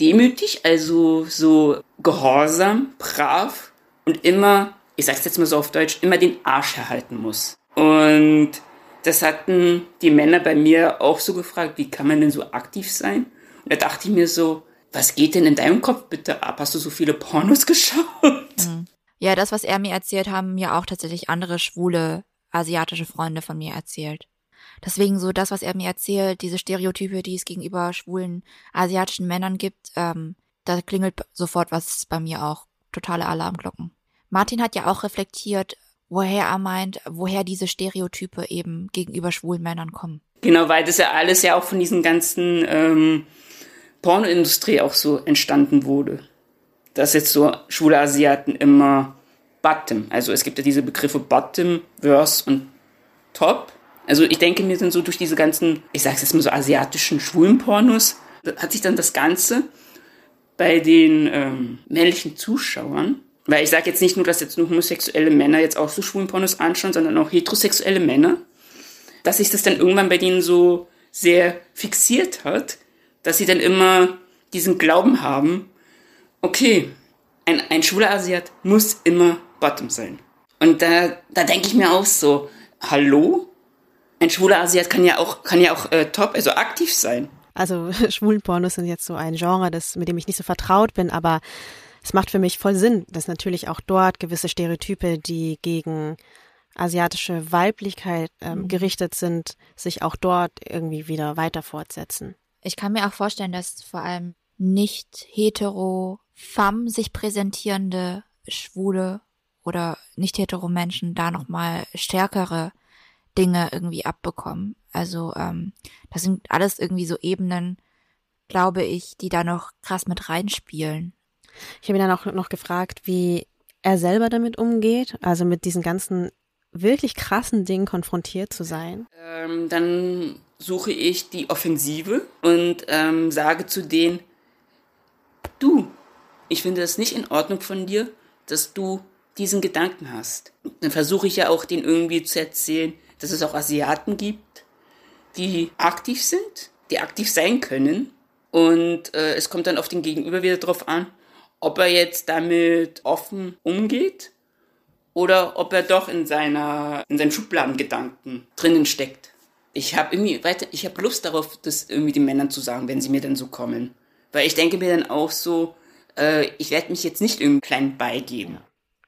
demütig, also so gehorsam, brav und immer, ich sag's jetzt mal so auf Deutsch, immer den Arsch erhalten muss. Und das hatten die Männer bei mir auch so gefragt, wie kann man denn so aktiv sein? Und da dachte ich mir so, was geht denn in deinem Kopf bitte ab? Hast du so viele Pornos [LAUGHS] geschaut? Mhm. Ja, das, was er mir erzählt, haben mir auch tatsächlich andere schwule asiatische Freunde von mir erzählt. Deswegen so das, was er mir erzählt, diese Stereotype, die es gegenüber schwulen asiatischen Männern gibt, ähm, da klingelt sofort was bei mir auch. Totale Alarmglocken. Martin hat ja auch reflektiert, woher er meint, woher diese Stereotype eben gegenüber schwulen Männern kommen. Genau, weil das ja alles ja auch von diesen ganzen ähm, Pornoindustrie auch so entstanden wurde. Dass jetzt so schwule Asiaten immer Bottom, also es gibt ja diese Begriffe Bottom, Verse und Top. Also ich denke mir dann so durch diese ganzen, ich sag's jetzt mal so asiatischen schwulen Pornos, hat sich dann das Ganze bei den ähm, männlichen Zuschauern, weil ich sage jetzt nicht nur, dass jetzt nur homosexuelle Männer jetzt auch so schwulen Pornos anschauen, sondern auch heterosexuelle Männer, dass sich das dann irgendwann bei denen so sehr fixiert hat, dass sie dann immer diesen Glauben haben, okay, ein, ein schwuler Asiat muss immer Bottom sein. Und da, da denke ich mir auch so, hallo? Ein schwuler Asiat kann ja auch, kann ja auch äh, top, also aktiv sein. Also [LAUGHS] Schwulenpornos sind jetzt so ein Genre, das, mit dem ich nicht so vertraut bin, aber es macht für mich voll Sinn, dass natürlich auch dort gewisse Stereotype, die gegen asiatische Weiblichkeit ähm, mhm. gerichtet sind, sich auch dort irgendwie wieder weiter fortsetzen. Ich kann mir auch vorstellen, dass vor allem nicht hetero femme sich präsentierende schwule oder nicht hetero Menschen da nochmal stärkere Dinge irgendwie abbekommen. Also ähm, das sind alles irgendwie so Ebenen, glaube ich, die da noch krass mit reinspielen. Ich habe ihn dann auch noch gefragt, wie er selber damit umgeht, also mit diesen ganzen wirklich krassen Dingen konfrontiert zu sein. Ähm, dann suche ich die Offensive und ähm, sage zu denen, du, ich finde es nicht in Ordnung von dir, dass du diesen Gedanken hast. Dann versuche ich ja auch den irgendwie zu erzählen, dass es auch Asiaten gibt, die aktiv sind, die aktiv sein können. Und äh, es kommt dann auf den Gegenüber wieder drauf an, ob er jetzt damit offen umgeht oder ob er doch in seiner in seinen Schubladengedanken drinnen steckt. Ich habe irgendwie weiter, ich habe Lust darauf, das irgendwie den Männern zu sagen, wenn sie mir dann so kommen, weil ich denke mir dann auch so, äh, ich werde mich jetzt nicht irgendwie klein beigeben.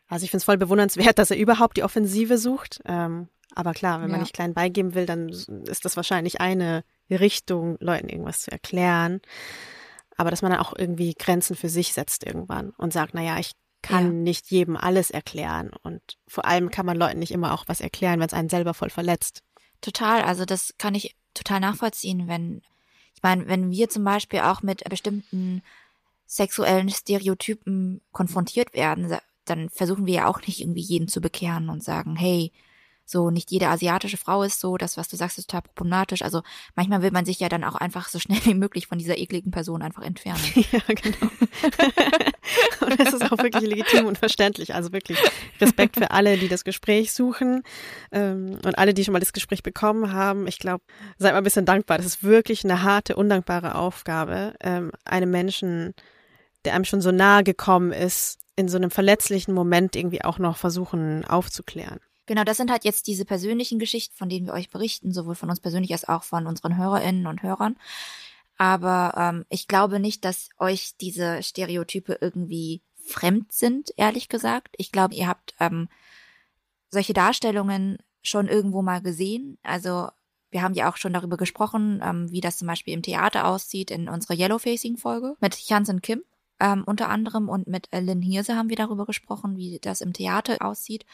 Also ich finde es voll bewundernswert, [LAUGHS] dass er überhaupt die Offensive sucht. Ähm, aber klar, wenn ja. man nicht klein beigeben will, dann ist das wahrscheinlich eine Richtung, Leuten irgendwas zu erklären. Aber dass man dann auch irgendwie Grenzen für sich setzt irgendwann und sagt, na ja, ich kann ja. nicht jedem alles erklären. Und vor allem kann man Leuten nicht immer auch was erklären, wenn es einen selber voll verletzt. Total, also das kann ich total nachvollziehen, wenn, ich meine, wenn wir zum Beispiel auch mit bestimmten sexuellen Stereotypen konfrontiert werden, dann versuchen wir ja auch nicht irgendwie jeden zu bekehren und sagen, hey, so nicht jede asiatische Frau ist so, das, was du sagst, ist total problematisch. Also manchmal will man sich ja dann auch einfach so [LAUGHS] schnell wie möglich von dieser ekligen Person einfach entfernen. [LAUGHS] Ja, genau. [LAUGHS] und das ist auch wirklich legitim und verständlich. Also wirklich Respekt für alle, die das Gespräch suchen ähm, und alle, die schon mal das Gespräch bekommen haben. Ich glaube, seid mal ein bisschen dankbar. Das ist wirklich eine harte, undankbare Aufgabe, ähm, einem Menschen, der einem schon so nahe gekommen ist, in so einem verletzlichen Moment irgendwie auch noch versuchen aufzuklären. Genau, das sind halt jetzt diese persönlichen Geschichten, von denen wir euch berichten, sowohl von uns persönlich als auch von unseren Hörerinnen und Hörern. Aber ähm, ich glaube nicht, dass euch diese Stereotype irgendwie fremd sind, ehrlich gesagt. Ich glaube, ihr habt ähm, solche Darstellungen schon irgendwo mal gesehen. Also wir haben ja auch schon darüber gesprochen, ähm, wie das zum Beispiel im Theater aussieht in unserer Yellowfacing-Folge mit Chansen Kim. Ähm, unter anderem und mit äh, Lynn Hirse haben wir darüber gesprochen, wie das im Theater aussieht.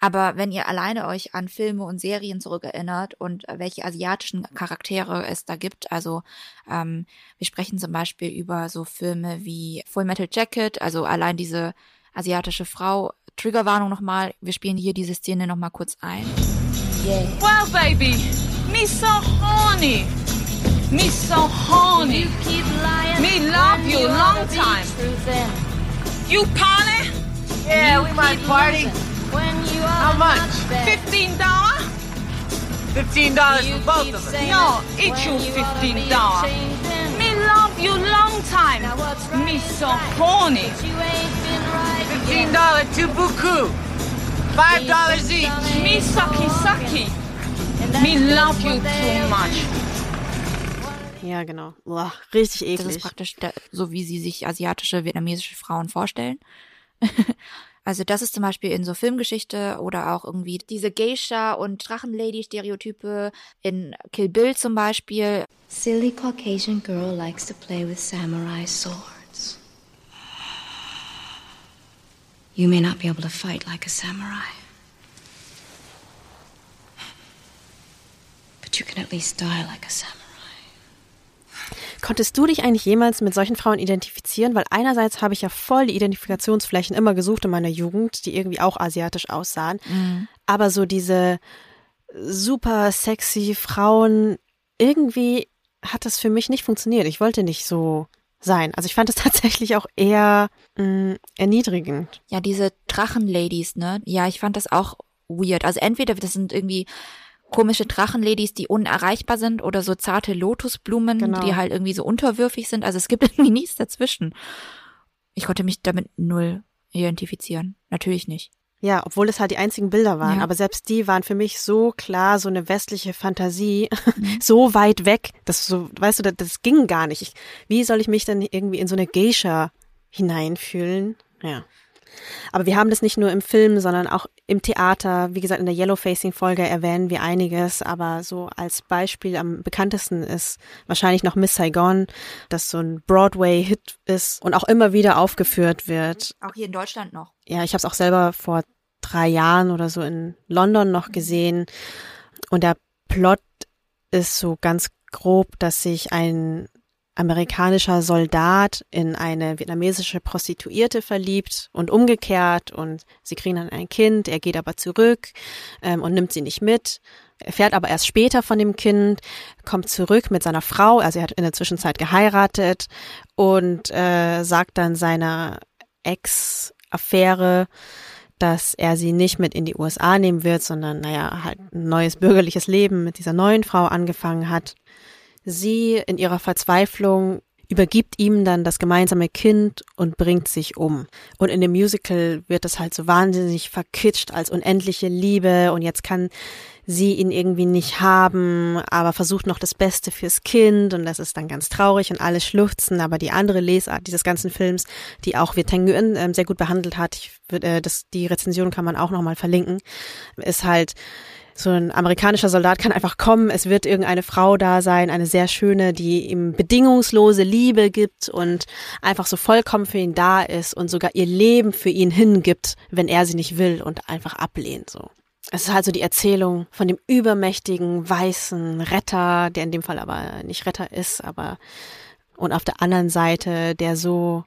Aber wenn ihr alleine euch an Filme und Serien zurückerinnert und äh, welche asiatischen Charaktere es da gibt, also ähm, wir sprechen zum Beispiel über so Filme wie Full Metal Jacket, also allein diese asiatische Frau. Triggerwarnung nochmal, wir spielen hier diese Szene nochmal kurz ein. Yeah. Well, baby, me so horny. Me so horny. Me love you long time. You party? Yeah, we might party. How much? Fifteen dollar? Fifteen dollars for both of us. No, each you fifteen dollar. Me love you long time. Me so horny. Fifteen dollar two buku. Five dollars each. Me sucky sucky. Me love you too much. Ja, genau. Boah, richtig eklig. Das ist praktisch der, so, wie sie sich asiatische, vietnamesische Frauen vorstellen. [LAUGHS] also das ist zum Beispiel in so Filmgeschichte oder auch irgendwie diese Geisha- und Drachenlady-Stereotype in Kill Bill zum Beispiel. Silly Caucasian girl likes to play with samurai swords. You may not be able to fight like a samurai. But you can at least die like a samurai. Konntest du dich eigentlich jemals mit solchen Frauen identifizieren? Weil einerseits habe ich ja voll die Identifikationsflächen immer gesucht in meiner Jugend, die irgendwie auch asiatisch aussahen. Mhm. Aber so diese super sexy Frauen, irgendwie hat das für mich nicht funktioniert. Ich wollte nicht so sein. Also ich fand es [LAUGHS] tatsächlich auch eher mh, erniedrigend. Ja, diese Drachenladies, ne? Ja, ich fand das auch weird. Also entweder das sind irgendwie komische Drachenladies, die unerreichbar sind oder so zarte Lotusblumen, Genau. die halt irgendwie so unterwürfig sind. Also es gibt [LAUGHS] irgendwie nichts dazwischen. Ich konnte mich damit null identifizieren. Natürlich nicht. Ja, obwohl es halt die einzigen Bilder waren. Ja. Aber selbst die waren für mich so klar, so eine westliche Fantasie, [LAUGHS] so weit weg, dass so, weißt du, das, das ging gar nicht. Ich, wie soll ich mich denn irgendwie in so eine Geisha hineinfühlen? Ja. Aber wir haben das nicht nur im Film, sondern auch im Theater. Wie gesagt, in der Yellowfacing-Folge erwähnen wir einiges, aber so als Beispiel am bekanntesten ist wahrscheinlich noch Miss Saigon, das so ein Broadway-Hit ist und auch immer wieder aufgeführt wird. Auch hier in Deutschland noch. Ja, ich habe es auch selber vor drei Jahren oder so in London noch gesehen. Und der Plot ist so ganz grob, dass sich ein amerikanischer Soldat in eine vietnamesische Prostituierte verliebt und umgekehrt und sie kriegen dann ein Kind, er geht aber zurück ähm, und nimmt sie nicht mit. Er fährt aber erst später von dem Kind, kommt zurück mit seiner Frau, also er hat in der Zwischenzeit geheiratet und äh, sagt dann seiner Ex-Affäre, dass er sie nicht mit in die USA nehmen wird, sondern naja, halt ein neues bürgerliches Leben mit dieser neuen Frau angefangen hat. Sie in ihrer Verzweiflung übergibt ihm dann das gemeinsame Kind und bringt sich um. Und in dem Musical wird das halt so wahnsinnig verkitscht als unendliche Liebe und jetzt kann sie ihn irgendwie nicht haben, aber versucht noch das Beste fürs Kind und das ist dann ganz traurig und alle schluchzen, aber die andere Lesart dieses ganzen Films, die auch Thanh Nguyen ähm, sehr gut behandelt hat, ich äh, das, die Rezension kann man auch nochmal verlinken, ist halt so ein amerikanischer Soldat kann einfach kommen, es wird irgendeine Frau da sein, eine sehr schöne, die ihm bedingungslose Liebe gibt und einfach so vollkommen für ihn da ist und sogar ihr Leben für ihn hingibt, wenn er sie nicht will und einfach ablehnt so. Es ist halt so die Erzählung von dem übermächtigen weißen Retter, der in dem Fall aber nicht Retter ist, aber und auf der anderen Seite der so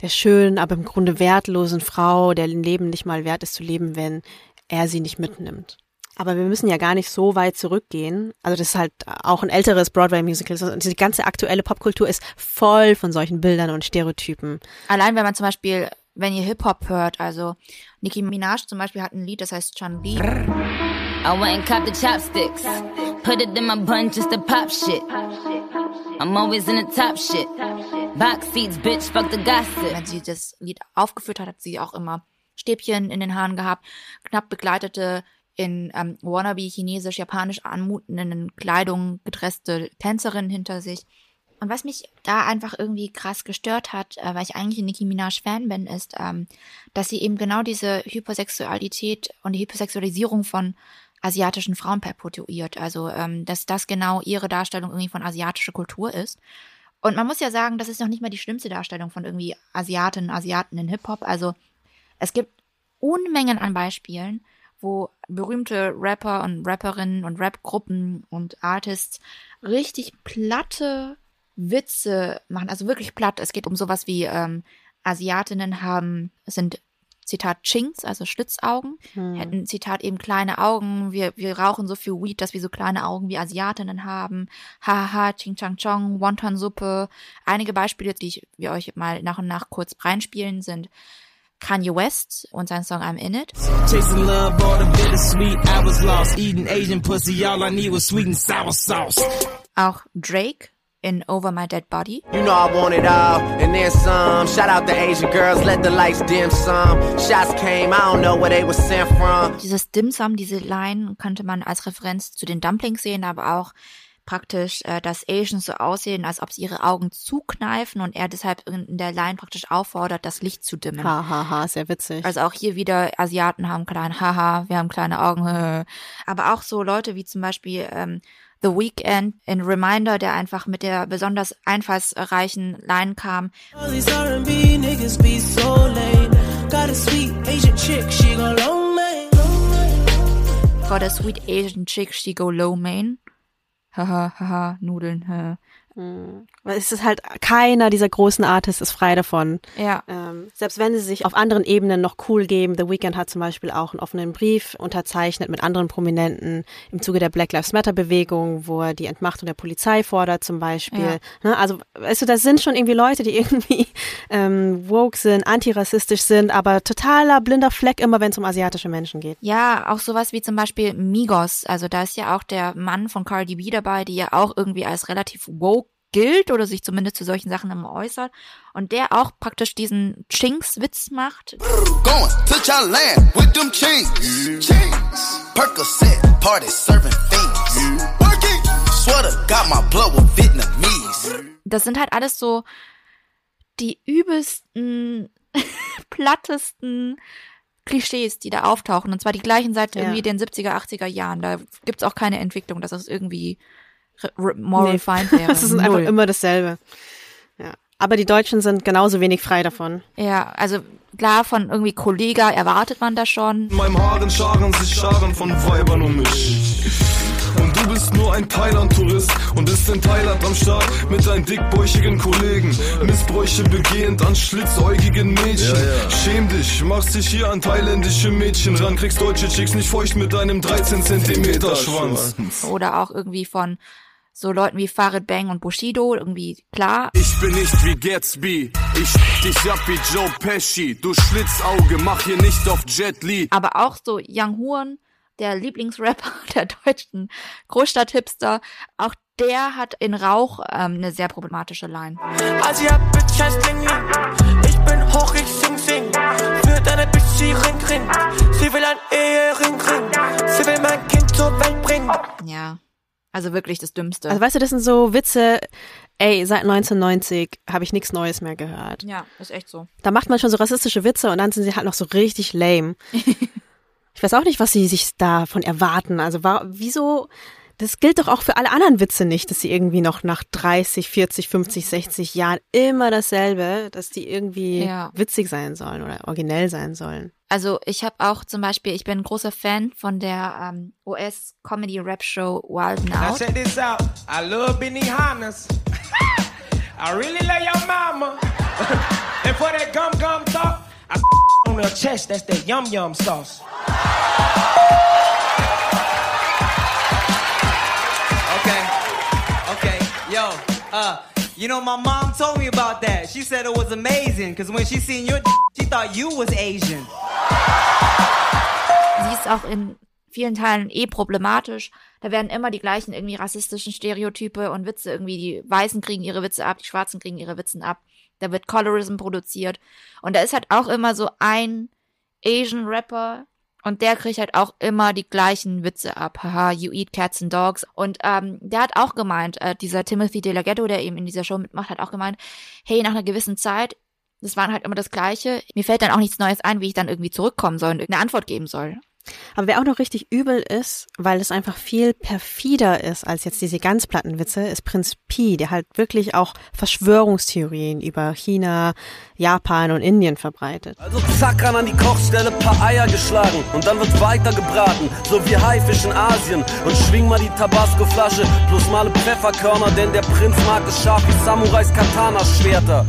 der schönen, aber im Grunde wertlosen Frau, der Leben nicht mal wert ist zu leben, wenn er sie nicht mitnimmt. Aber wir müssen ja gar nicht so weit zurückgehen. Also das ist halt auch ein älteres Broadway-Musical. Also Die ganze aktuelle Popkultur ist voll von solchen Bildern und Stereotypen. Allein wenn man zum Beispiel, wenn ihr Hip-Hop hört, also Nicki Minaj zum Beispiel hat ein Lied, das heißt Chun Li. I went and copped the chopsticks. Put it in my bun just to pop shit. I'm always in the top shit. Box seats, bitch, fuck the gossip. Wenn sie das Lied aufgeführt hat, hat sie auch immer Stäbchen in den Haaren gehabt, knapp begleitete in ähm, wannabe chinesisch-japanisch anmutenden Kleidung gedresste Tänzerin hinter sich. Und was mich da einfach irgendwie krass gestört hat, äh, weil ich eigentlich ein Nicki Minaj Fan bin, ist, ähm, dass sie eben genau diese Hypersexualität und die Hypersexualisierung von asiatischen Frauen perpetuiert. Also, ähm, dass das genau ihre Darstellung irgendwie von asiatischer Kultur ist. Und man muss ja sagen, das ist noch nicht mal die schlimmste Darstellung von irgendwie Asiatinnen, Asiaten in Hip-Hop. Also es gibt Unmengen an Beispielen, wo berühmte Rapper und Rapperinnen und Rapgruppen und Artists richtig platte Witze machen, also wirklich platt. Es geht um sowas wie ähm, Asiatinnen haben, sind Zitat Chinks, also Schlitzaugen, Hm. hätten Zitat eben kleine Augen. Wir, wir rauchen so viel Weed, dass wir so kleine Augen wie Asiatinnen haben. Hahaha, Ching Chang Chong, Wonton-Suppe. Einige Beispiele, die ich, wir euch mal nach und nach kurz reinspielen, sind Kanye West und sein Song I'm In It. Chasing love, all the bittersweet. I was lost. Eating Asian pussy, all I need was sweet and sour sauce. Auch Drake in Over My Dead Body. You know I want it all, and then some. Shout out the Asian girls, let the lights dim some. Shots came, I don't know where they were sent from. Dieses Dim Sum, diese Line könnte man als Referenz zu den Dumplings sehen, aber auch praktisch, äh, dass Asians so aussehen, als ob sie ihre Augen zukneifen und er deshalb in der Line praktisch auffordert, das Licht zu dimmen. Ha, ha, ha, sehr witzig. Also auch hier wieder, Asiaten haben kleine Haha, wir haben kleine Augen. Aber auch so Leute wie zum Beispiel ähm, The Weeknd in Reminder, der einfach mit der besonders einfallsreichen Line kam. Got a the sweet Asian chick, she go low main. Haha, haha, Nudeln, hä. Mhm. Weil es ist halt, keiner dieser großen Artists ist frei davon. Ja. Ähm, selbst wenn sie sich auf anderen Ebenen noch cool geben, The Weeknd hat zum Beispiel auch einen offenen Brief unterzeichnet mit anderen Prominenten im Zuge der Black Lives Matter Bewegung, wo er die Entmachtung der Polizei fordert zum Beispiel. Ne? Also, weißt du, das sind schon irgendwie Leute, die [LAUGHS] irgendwie ähm, woke sind, antirassistisch sind, aber totaler blinder Fleck immer, wenn es um asiatische Menschen geht. Ja, auch sowas wie zum Beispiel Migos. Also da ist ja auch der Mann von Cardi B dabei, die ja auch irgendwie als relativ woke gilt oder sich zumindest zu solchen Sachen immer äußert. Und der auch praktisch diesen Chinks-Witz macht. Das sind halt alles so die übelsten, [LAUGHS] plattesten Klischees, die da auftauchen. Und zwar die gleichen seit Ja. irgendwie den 70er, 80er Jahren. Da gibt's auch keine Entwicklung, dass das irgendwie more Nee. refined [LAUGHS] wäre. Das ist einfach Null. immer dasselbe. Ja. Aber die Deutschen sind genauso wenig frei davon. Ja, also klar, von irgendwie Kollega erwartet man das schon. In meinem Haaren scharen sich Scharen von Weibern um mich. Und du bist nur ein Thailand-Tourist und bist in Thailand am Start mit deinen dickbäuchigen Kollegen. Missbräuche begehend an schlitzäugigen Mädchen. Schäm dich, machst dich hier an thailändische Mädchen ran, kriegst deutsche Chicks nicht feucht mit deinem 13 Zentimeter Schwanz. Oder auch irgendwie von so Leuten wie Farid Bang und Bushido, irgendwie klar. Ich bin nicht wie Gatsby, ich dich ab wie Joe Pesci. Du Schlitzauge, mach hier nicht auf Jet Li. Aber auch so Young Horn, der Lieblingsrapper [LAUGHS] der deutschen Großstadt-Hipster, auch der hat in Rauch ähm, eine sehr problematische Line. Bitch heißt Ling Ling. Ich bin hoch, ich sing sing. Für deine Bitch sie ring ring. Sie will ein Ehering ring. Sie will mein Kind zur Welt bringen. Ja, also wirklich das Dümmste. Also weißt du, das sind so Witze, ey, seit 1990 habe ich nichts Neues mehr gehört. ja, ist echt so. Da macht man schon so rassistische Witze und dann sind sie halt noch so richtig lame. [LAUGHS] ich weiß auch nicht, was sie sich davon erwarten. Also war, wieso, das gilt doch auch für alle anderen Witze nicht, dass sie irgendwie noch nach 30, 40, 50, 60 Jahren immer dasselbe, dass die irgendwie Ja. witzig sein sollen oder originell sein sollen. Also ich habe auch zum Beispiel, ich bin ein großer Fan von der ähm, US-Comedy-Rap-Show Wild 'N Now Out. check this out. I love Benihana's. [LAUGHS] I really love your mama. [LAUGHS] and for that gum gum talk, I [LAUGHS] on her chest. That's that yum yum sauce. Okay. Okay. Yo, uh, you know, my mom told me about that. She said it was amazing because when she seen your she thought you was Asian. Sie ist auch in vielen Teilen eh problematisch. Da werden immer die gleichen irgendwie rassistischen Stereotype und Witze irgendwie, die Weißen kriegen ihre Witze ab, die Schwarzen kriegen ihre Witze ab. Da wird Colorism produziert. Und da ist halt auch immer so ein Asian Rapper und der kriegt halt auch immer die gleichen Witze ab. Haha, you eat cats and dogs. Und ähm, der hat auch gemeint, äh, dieser Timothy De La Ghetto, der eben in dieser Show mitmacht, hat auch gemeint, hey, nach einer gewissen Zeit, das waren halt immer das Gleiche. Mir fällt dann auch nichts Neues ein, wie ich dann irgendwie zurückkommen soll und irgendeine Antwort geben soll. Aber wer auch noch richtig übel ist, weil es einfach viel perfider ist als jetzt diese ganz platten Witze, ist Prinz Pi, der halt wirklich auch Verschwörungstheorien über China, Japan und Indien verbreitet. Also zack ran an die Kochstelle, paar Eier geschlagen und dann wird weiter gebraten, so wie Haifisch in Asien. Und schwing mal die Tabasco-Flasche, plus male Pfefferkörner, denn der Prinz mag es scharf wie Samurais Katana-Schwerter.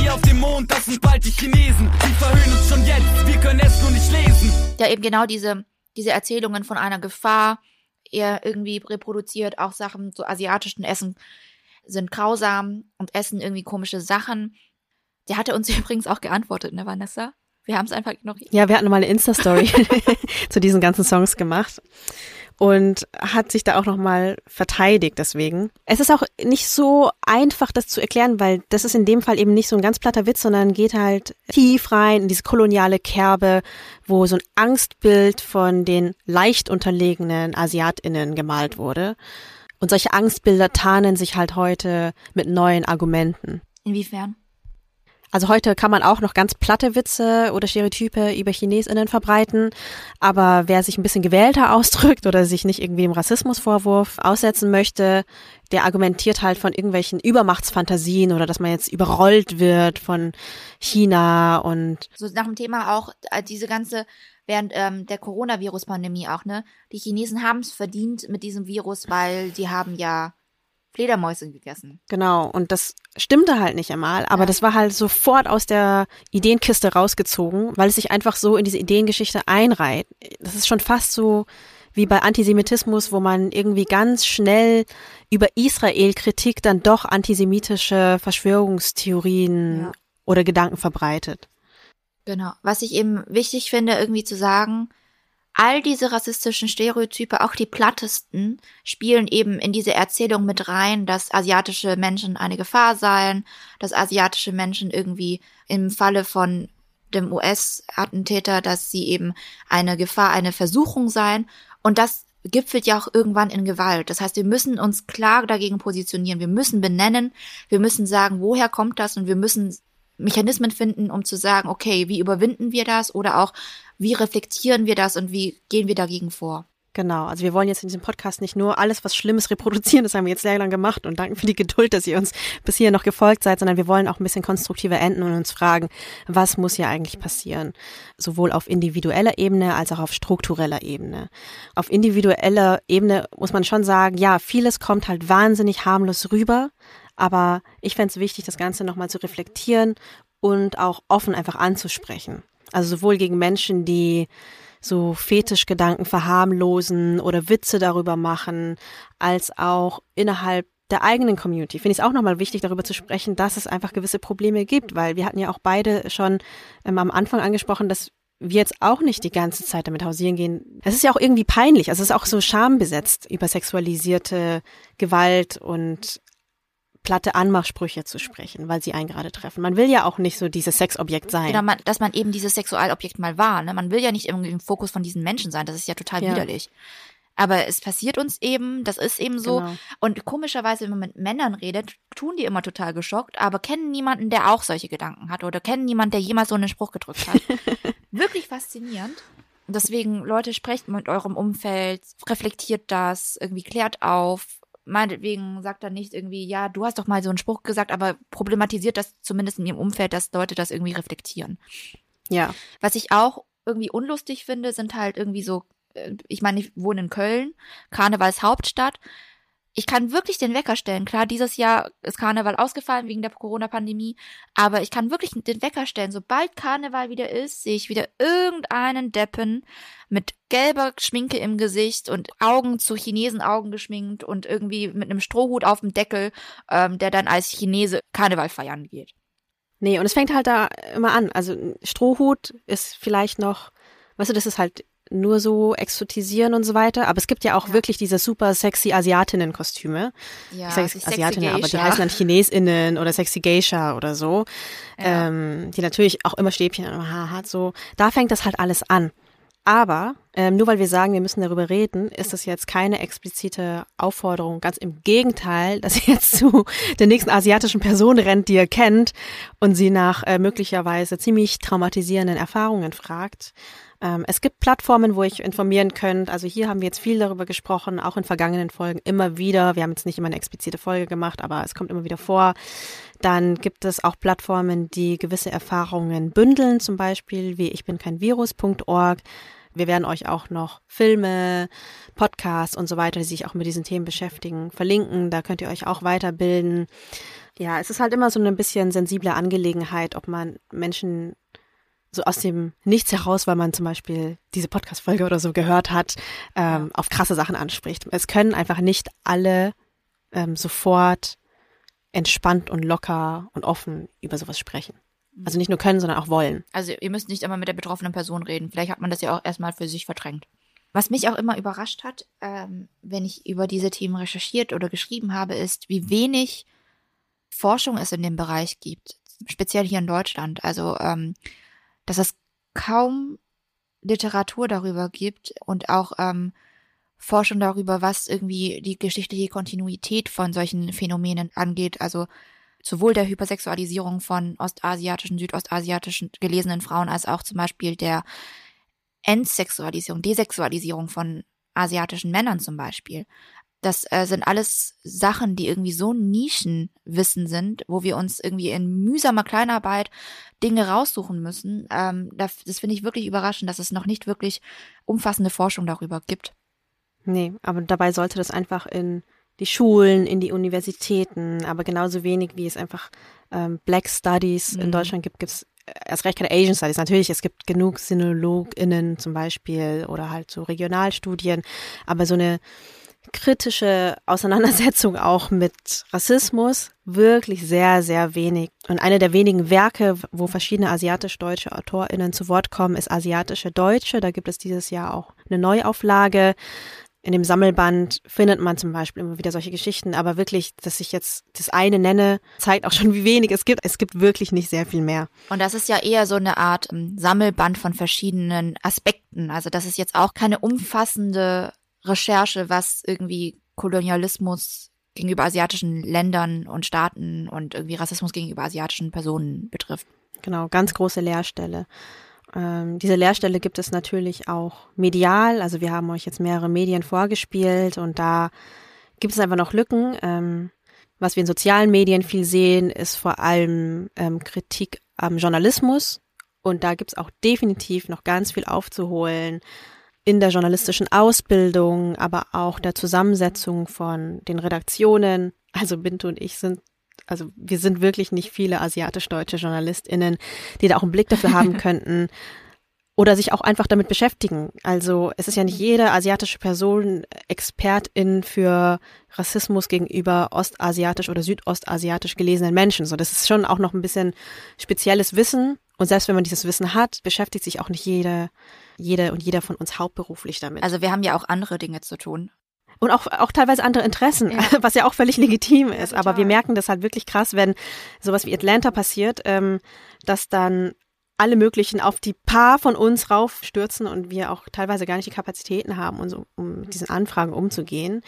Hier auf dem Mond, das sind bald die Chinesen. Sie verhöhnen uns schon jetzt, wir können es nur nicht lesen. Ja, eben genau diese, diese Erzählungen von einer Gefahr, er irgendwie reproduziert auch Sachen, so asiatischen Essen sind grausam und essen irgendwie komische Sachen. Der hatte uns [LAUGHS] übrigens auch geantwortet, ne, Vanessa? Wir haben es einfach ignoriert. Ja, wir hatten mal eine Insta-Story [LAUGHS] [LAUGHS] zu diesen ganzen Songs gemacht und hat sich da auch nochmal verteidigt deswegen. Es ist auch nicht so einfach, das zu erklären, weil das ist in dem Fall eben nicht so ein ganz platter Witz, sondern geht halt tief rein in diese koloniale Kerbe, wo so ein Angstbild von den leicht unterlegenen AsiatInnen gemalt wurde. Und solche Angstbilder tarnen sich halt heute mit neuen Argumenten. Inwiefern? Also heute kann man auch noch ganz platte Witze oder Stereotype über ChinesInnen verbreiten, aber wer sich ein bisschen gewählter [LAUGHS] ausdrückt oder sich nicht irgendwie im Rassismusvorwurf aussetzen möchte, der argumentiert halt von irgendwelchen Übermachtsfantasien oder dass man jetzt überrollt wird von China und So nach dem Thema auch äh, diese ganze während ähm, der Coronavirus-Pandemie auch, ne? Die Chinesen haben es verdient mit diesem Virus, weil die haben ja Fledermäuse gegessen. Genau, und das stimmte halt nicht einmal, aber das war halt sofort aus der Ideenkiste rausgezogen, weil es sich einfach so in diese Ideengeschichte einreiht. Das ist schon fast so wie bei Antisemitismus, wo man irgendwie ganz schnell über Israel-Kritik dann doch antisemitische Verschwörungstheorien Ja. oder Gedanken verbreitet. Genau. Was ich eben wichtig finde, irgendwie zu sagen, all diese rassistischen Stereotype, auch die plattesten, spielen eben in diese Erzählung mit rein, dass asiatische Menschen eine Gefahr seien, dass asiatische Menschen irgendwie im Falle von dem US-Attentäter, dass sie eben eine Gefahr, eine Versuchung seien. Und das gipfelt ja auch irgendwann in Gewalt. Das heißt, wir müssen uns klar dagegen positionieren. Wir müssen benennen, wir müssen sagen, woher kommt das und wir müssen Mechanismen finden, um zu sagen, okay, wie überwinden wir das oder auch, wie reflektieren wir das und wie gehen wir dagegen vor? Genau, also wir wollen jetzt in diesem Podcast nicht nur alles, was Schlimmes reproduzieren, das haben wir jetzt sehr lang gemacht und danken für die Geduld, dass ihr uns bis hier noch gefolgt seid, sondern wir wollen auch ein bisschen konstruktiver enden und uns fragen, was muss hier eigentlich passieren? Sowohl auf individueller Ebene als auch auf struktureller Ebene. Auf individueller Ebene muss man schon sagen, ja, vieles kommt halt wahnsinnig harmlos rüber, aber ich fände es wichtig, das Ganze nochmal zu reflektieren und auch offen einfach anzusprechen. Also sowohl gegen Menschen, die so Fetischgedanken verharmlosen oder Witze darüber machen, als auch innerhalb der eigenen Community. Finde ich es auch nochmal wichtig, darüber zu sprechen, dass es einfach gewisse Probleme gibt, weil wir hatten ja auch beide schon ähm, am Anfang angesprochen, dass wir jetzt auch nicht die ganze Zeit damit hausieren gehen. Es ist ja auch irgendwie peinlich, also es ist auch so schambesetzt, über sexualisierte Gewalt und platte Anmachsprüche zu sprechen, weil sie einen gerade treffen. Man will ja auch nicht so dieses Sexobjekt sein. Oder man, dass man eben dieses Sexualobjekt mal war. Ne? Man will ja nicht irgendwie im Fokus von diesen Menschen sein. Das ist ja total Ja. widerlich. Aber es passiert uns eben, das ist eben so. Genau. Und komischerweise, wenn man mit Männern redet, tun die immer total geschockt, aber kennen niemanden, der auch solche Gedanken hat oder kennen niemanden, der jemals so einen Spruch gedrückt hat. [LAUGHS] Wirklich faszinierend. Deswegen, Leute, sprecht mit eurem Umfeld, reflektiert das, irgendwie klärt auf. Meinetwegen sagt dann nicht irgendwie, ja, du hast doch mal so einen Spruch gesagt, aber problematisiert das zumindest in ihrem Umfeld, dass Leute das irgendwie reflektieren. Ja. Was ich auch irgendwie unlustig finde, sind halt irgendwie so, äh, ich meine, ich wohne in Köln, Karnevalshauptstadt. Ich kann wirklich den Wecker stellen. Klar, dieses Jahr ist Karneval ausgefallen wegen der Corona-Pandemie, aber ich kann wirklich den Wecker stellen. Sobald Karneval wieder ist, sehe ich wieder irgendeinen Deppen mit gelber Schminke im Gesicht und Augen zu Chinesenaugen geschminkt und irgendwie mit einem Strohhut auf dem Deckel, ähm, der dann als Chinese Karneval feiern geht. Nee, und es fängt halt da immer an. Also Strohhut ist vielleicht noch, weißt du, das ist halt nur so exotisieren und so weiter. Aber es gibt ja auch wirklich diese super sexy Asiatinnen-Kostüme. Ja, ich sage Asiatinnen, aber die heißen dann ChinesInnen oder sexy Geisha oder so. Ähm, die natürlich auch immer Stäbchen im Haar hat. So, da fängt das halt alles an. Aber ähm, nur weil wir sagen, wir müssen darüber reden, ist das jetzt keine explizite Aufforderung. Ganz im Gegenteil, dass ihr jetzt zu der nächsten asiatischen Person rennt, die ihr kennt und sie nach äh, möglicherweise ziemlich traumatisierenden Erfahrungen fragt. Ähm, es gibt Plattformen, wo ich informieren könnt. Also hier haben wir jetzt viel darüber gesprochen, auch in vergangenen Folgen immer wieder. Wir haben jetzt nicht immer eine explizite Folge gemacht, aber es kommt immer wieder vor. Dann gibt es auch Plattformen, die gewisse Erfahrungen bündeln, zum Beispiel wie ich bin kein Virus.org. Wir werden euch auch noch Filme, Podcasts und so weiter, die sich auch mit diesen Themen beschäftigen, verlinken. Da könnt ihr euch auch weiterbilden. Ja, es ist halt immer so eine bisschen sensible Angelegenheit, ob man Menschen so aus dem Nichts heraus, weil man zum Beispiel diese Podcast-Folge oder so gehört hat, ähm, auf krasse Sachen anspricht. Es können einfach nicht alle ähm, sofort entspannt und locker und offen über sowas sprechen. Also nicht nur können, sondern auch wollen. Also ihr müsst nicht immer mit der betroffenen Person reden. Vielleicht hat man das ja auch erstmal für sich verdrängt. Was mich auch immer überrascht hat, ähm, wenn ich über diese Themen recherchiert oder geschrieben habe, ist, wie wenig Forschung es in dem Bereich gibt. Speziell hier in Deutschland. Also, ähm, dass es kaum Literatur darüber gibt und auch ähm, Forschung darüber, was irgendwie die geschichtliche Kontinuität von solchen Phänomenen angeht. Also sowohl der Hypersexualisierung von ostasiatischen, südostasiatischen gelesenen Frauen als auch zum Beispiel der Entsexualisierung, Desexualisierung von asiatischen Männern zum Beispiel. Das äh, sind alles Sachen, die irgendwie so Nischenwissen sind, wo wir uns irgendwie in mühsamer Kleinarbeit Dinge raussuchen müssen. Ähm, das das finde ich wirklich überraschend, dass es noch nicht wirklich umfassende Forschung darüber gibt. Nee, aber dabei sollte das einfach in die Schulen, in die Universitäten, aber genauso wenig wie es einfach ähm, Black Studies in Mhm. Deutschland gibt, gibt es erst recht keine Asian Studies. Natürlich, es gibt genug SinologInnen zum Beispiel oder halt so Regionalstudien, aber so eine kritische Auseinandersetzung auch mit Rassismus wirklich sehr, sehr wenig. Und eine der wenigen Werke, wo verschiedene asiatisch-deutsche AutorInnen zu Wort kommen, ist Asiatische Deutsche. Da gibt es dieses Jahr auch eine Neuauflage. In dem Sammelband findet man zum Beispiel immer wieder solche Geschichten, aber wirklich, dass ich jetzt das eine nenne, zeigt auch schon, wie wenig es gibt. Es gibt wirklich nicht sehr viel mehr. Und das ist ja eher so eine Art ähm, Sammelband von verschiedenen Aspekten. Also das ist jetzt auch keine umfassende Recherche, was irgendwie Kolonialismus gegenüber asiatischen Ländern und Staaten und irgendwie Rassismus gegenüber asiatischen Personen betrifft. Genau, ganz große Leerstelle. Ähm, diese Leerstelle gibt es natürlich auch medial. Also wir haben euch jetzt mehrere Medien vorgespielt und da gibt es einfach noch Lücken. Ähm, was wir in sozialen Medien viel sehen, ist vor allem ähm, Kritik am Journalismus. Und da gibt es auch definitiv noch ganz viel aufzuholen in der journalistischen Ausbildung, aber auch der Zusammensetzung von den Redaktionen. Also Bintu und ich sind also wir sind wirklich nicht viele asiatisch-deutsche JournalistInnen, die da auch einen Blick dafür haben [LAUGHS] könnten oder sich auch einfach damit beschäftigen. Also es ist ja nicht jede asiatische Person Expertin für Rassismus gegenüber ostasiatisch oder südostasiatisch gelesenen Menschen. So, das ist schon auch noch ein bisschen spezielles Wissen. Und selbst wenn man dieses Wissen hat, beschäftigt sich auch nicht jede, jede und jeder von uns hauptberuflich damit. Also wir haben ja auch andere Dinge zu tun. Und auch, auch teilweise andere Interessen, [LAUGHS] was ja auch völlig legitim ist. Aber wir merken das halt wirklich krass, wenn sowas wie Atlanta passiert, ähm, dass dann alle möglichen auf die paar von uns raufstürzen und wir auch teilweise gar nicht die Kapazitäten haben, um, so, um mit diesen Anfragen umzugehen.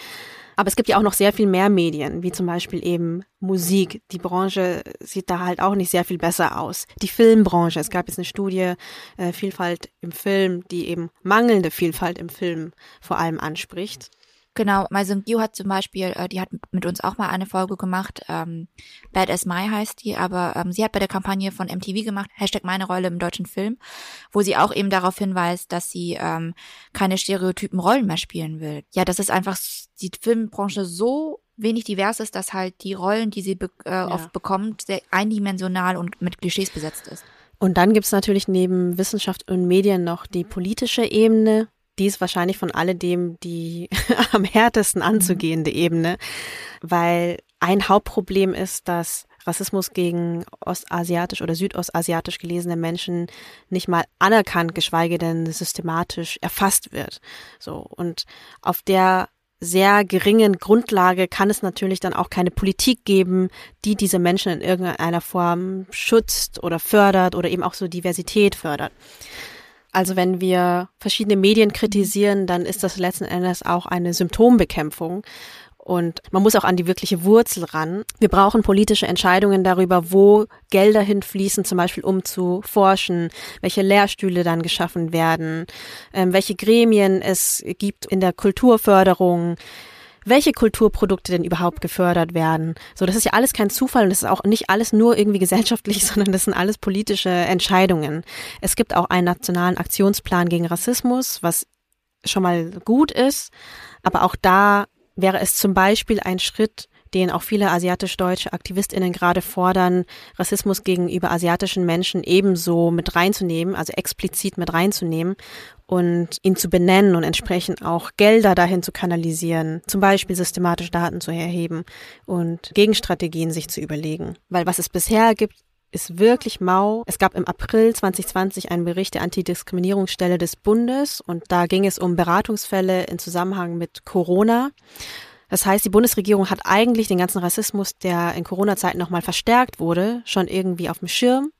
Aber es gibt ja auch noch sehr viel mehr Medien, wie zum Beispiel eben Musik. Die Branche sieht da halt auch nicht sehr viel besser aus. Die Filmbranche, es gab jetzt eine Studie, äh, Vielfalt im Film, die eben mangelnde Vielfalt im Film vor allem anspricht. Genau, Maisung Gio hat zum Beispiel, äh, die hat mit uns auch mal eine Folge gemacht, ähm, Bad as My heißt die, aber ähm, sie hat bei der Kampagne von MTV gemacht, Hashtag meine Rolle im deutschen Film, wo sie auch eben darauf hinweist, dass sie ähm, keine stereotypen Rollen mehr spielen will. Ja, das ist einfach die Filmbranche so wenig divers ist, dass halt die Rollen, die sie be äh, oft bekommt, sehr eindimensional und mit Klischees besetzt ist. Und dann gibt's natürlich neben Wissenschaft und Medien noch die politische Ebene. Die ist wahrscheinlich von alledem die [LAUGHS] am härtesten anzugehende Ebene, weil ein Hauptproblem ist, dass Rassismus gegen ostasiatisch oder südostasiatisch gelesene Menschen nicht mal anerkannt, geschweige denn systematisch erfasst wird. So. Und auf der sehr geringen Grundlage kann es natürlich dann auch keine Politik geben, die diese Menschen in irgendeiner Form schützt oder fördert oder eben auch so Diversität fördert. Also wenn wir verschiedene Medien kritisieren, dann ist das letzten Endes auch eine Symptombekämpfung. Und man muss auch an die wirkliche Wurzel ran. Wir brauchen politische Entscheidungen darüber, wo Gelder hinfließen, zum Beispiel um zu forschen, welche Lehrstühle dann geschaffen werden, ähm, welche Gremien es gibt in der Kulturförderung, welche Kulturprodukte denn überhaupt gefördert werden. So, das ist ja alles kein Zufall und das ist auch nicht alles nur irgendwie [LAUGHS] gesellschaftlich, sondern das sind alles politische Entscheidungen. Es gibt auch einen nationalen Aktionsplan gegen Rassismus, was schon mal gut ist, aber auch da wäre es zum Beispiel ein Schritt, den auch viele asiatisch-deutsche AktivistInnen gerade fordern, Rassismus gegenüber asiatischen Menschen ebenso mit reinzunehmen, also explizit mit reinzunehmen und ihn zu benennen und entsprechend auch Gelder dahin zu kanalisieren, zum Beispiel systematisch Daten zu erheben und Gegenstrategien sich zu überlegen. Weil was es bisher gibt, ist wirklich mau. Es gab im April 2020 einen Bericht der Antidiskriminierungsstelle des Bundes und da ging es um Beratungsfälle in Zusammenhang mit Corona. Das heißt, die Bundesregierung hat eigentlich den ganzen Rassismus, der in Corona-Zeiten nochmal verstärkt wurde, schon irgendwie auf dem Schirm.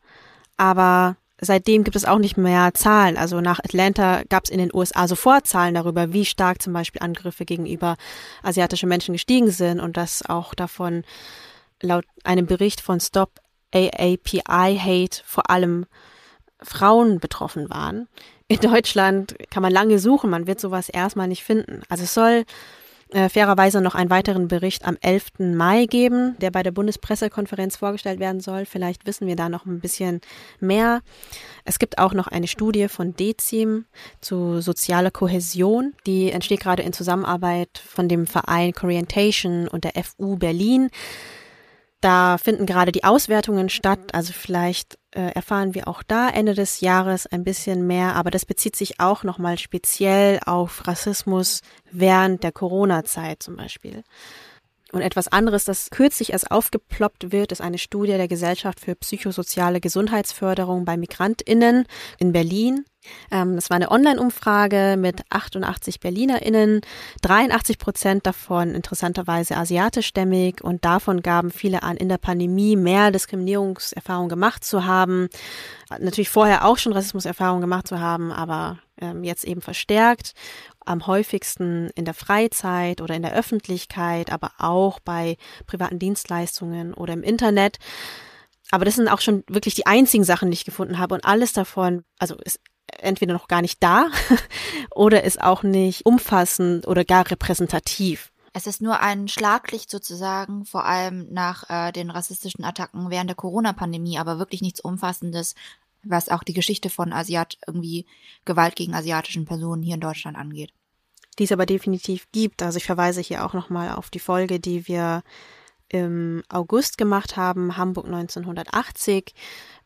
Aber seitdem gibt es auch nicht mehr Zahlen. Also nach Atlanta gab es in den USA sofort Zahlen darüber, wie stark zum Beispiel Angriffe gegenüber asiatische Menschen gestiegen sind und dass auch davon laut einem Bericht von Stop AAPI Hate vor allem Frauen betroffen waren. In Deutschland kann man lange suchen, man wird sowas erstmal nicht finden. Also es soll äh, fairerweise noch einen weiteren Bericht am 11. Mai geben, der bei der Bundespressekonferenz vorgestellt werden soll. Vielleicht wissen wir da noch ein bisschen mehr. Es gibt auch noch eine Studie von Dezim zu sozialer Kohäsion. Die entsteht gerade in Zusammenarbeit von dem Verein Corientation und der FU Berlin. Da finden gerade die Auswertungen statt, also vielleicht äh, erfahren wir auch da Ende des Jahres ein bisschen mehr, aber das bezieht sich auch nochmal speziell auf Rassismus während der Corona-Zeit zum Beispiel. Und etwas anderes, das kürzlich erst aufgeploppt wird, ist eine Studie der Gesellschaft für psychosoziale Gesundheitsförderung bei MigrantInnen in Berlin. Ähm, das war eine Online-Umfrage mit 88 BerlinerInnen, 83 Prozent davon interessanterweise asiatischstämmig und davon gaben viele an, in der Pandemie mehr Diskriminierungserfahrung gemacht zu haben. Natürlich vorher auch schon Rassismuserfahrung gemacht zu haben, aber ähm, jetzt eben verstärkt am häufigsten in der Freizeit oder in der Öffentlichkeit, aber auch bei privaten Dienstleistungen oder im Internet. Aber das sind auch schon wirklich die einzigen Sachen, die ich gefunden habe. Und alles davon, also ist entweder noch gar nicht da [LAUGHS] oder ist auch nicht umfassend oder gar repräsentativ. Es ist nur ein Schlaglicht sozusagen, vor allem nach äh, den rassistischen Attacken während der Corona-Pandemie, aber wirklich nichts Umfassendes, was auch die Geschichte von Asiat irgendwie Gewalt gegen asiatischen Personen hier in Deutschland angeht. Die es aber definitiv gibt. Also ich verweise hier auch nochmal auf die Folge, die wir im August gemacht haben, Hamburg 1980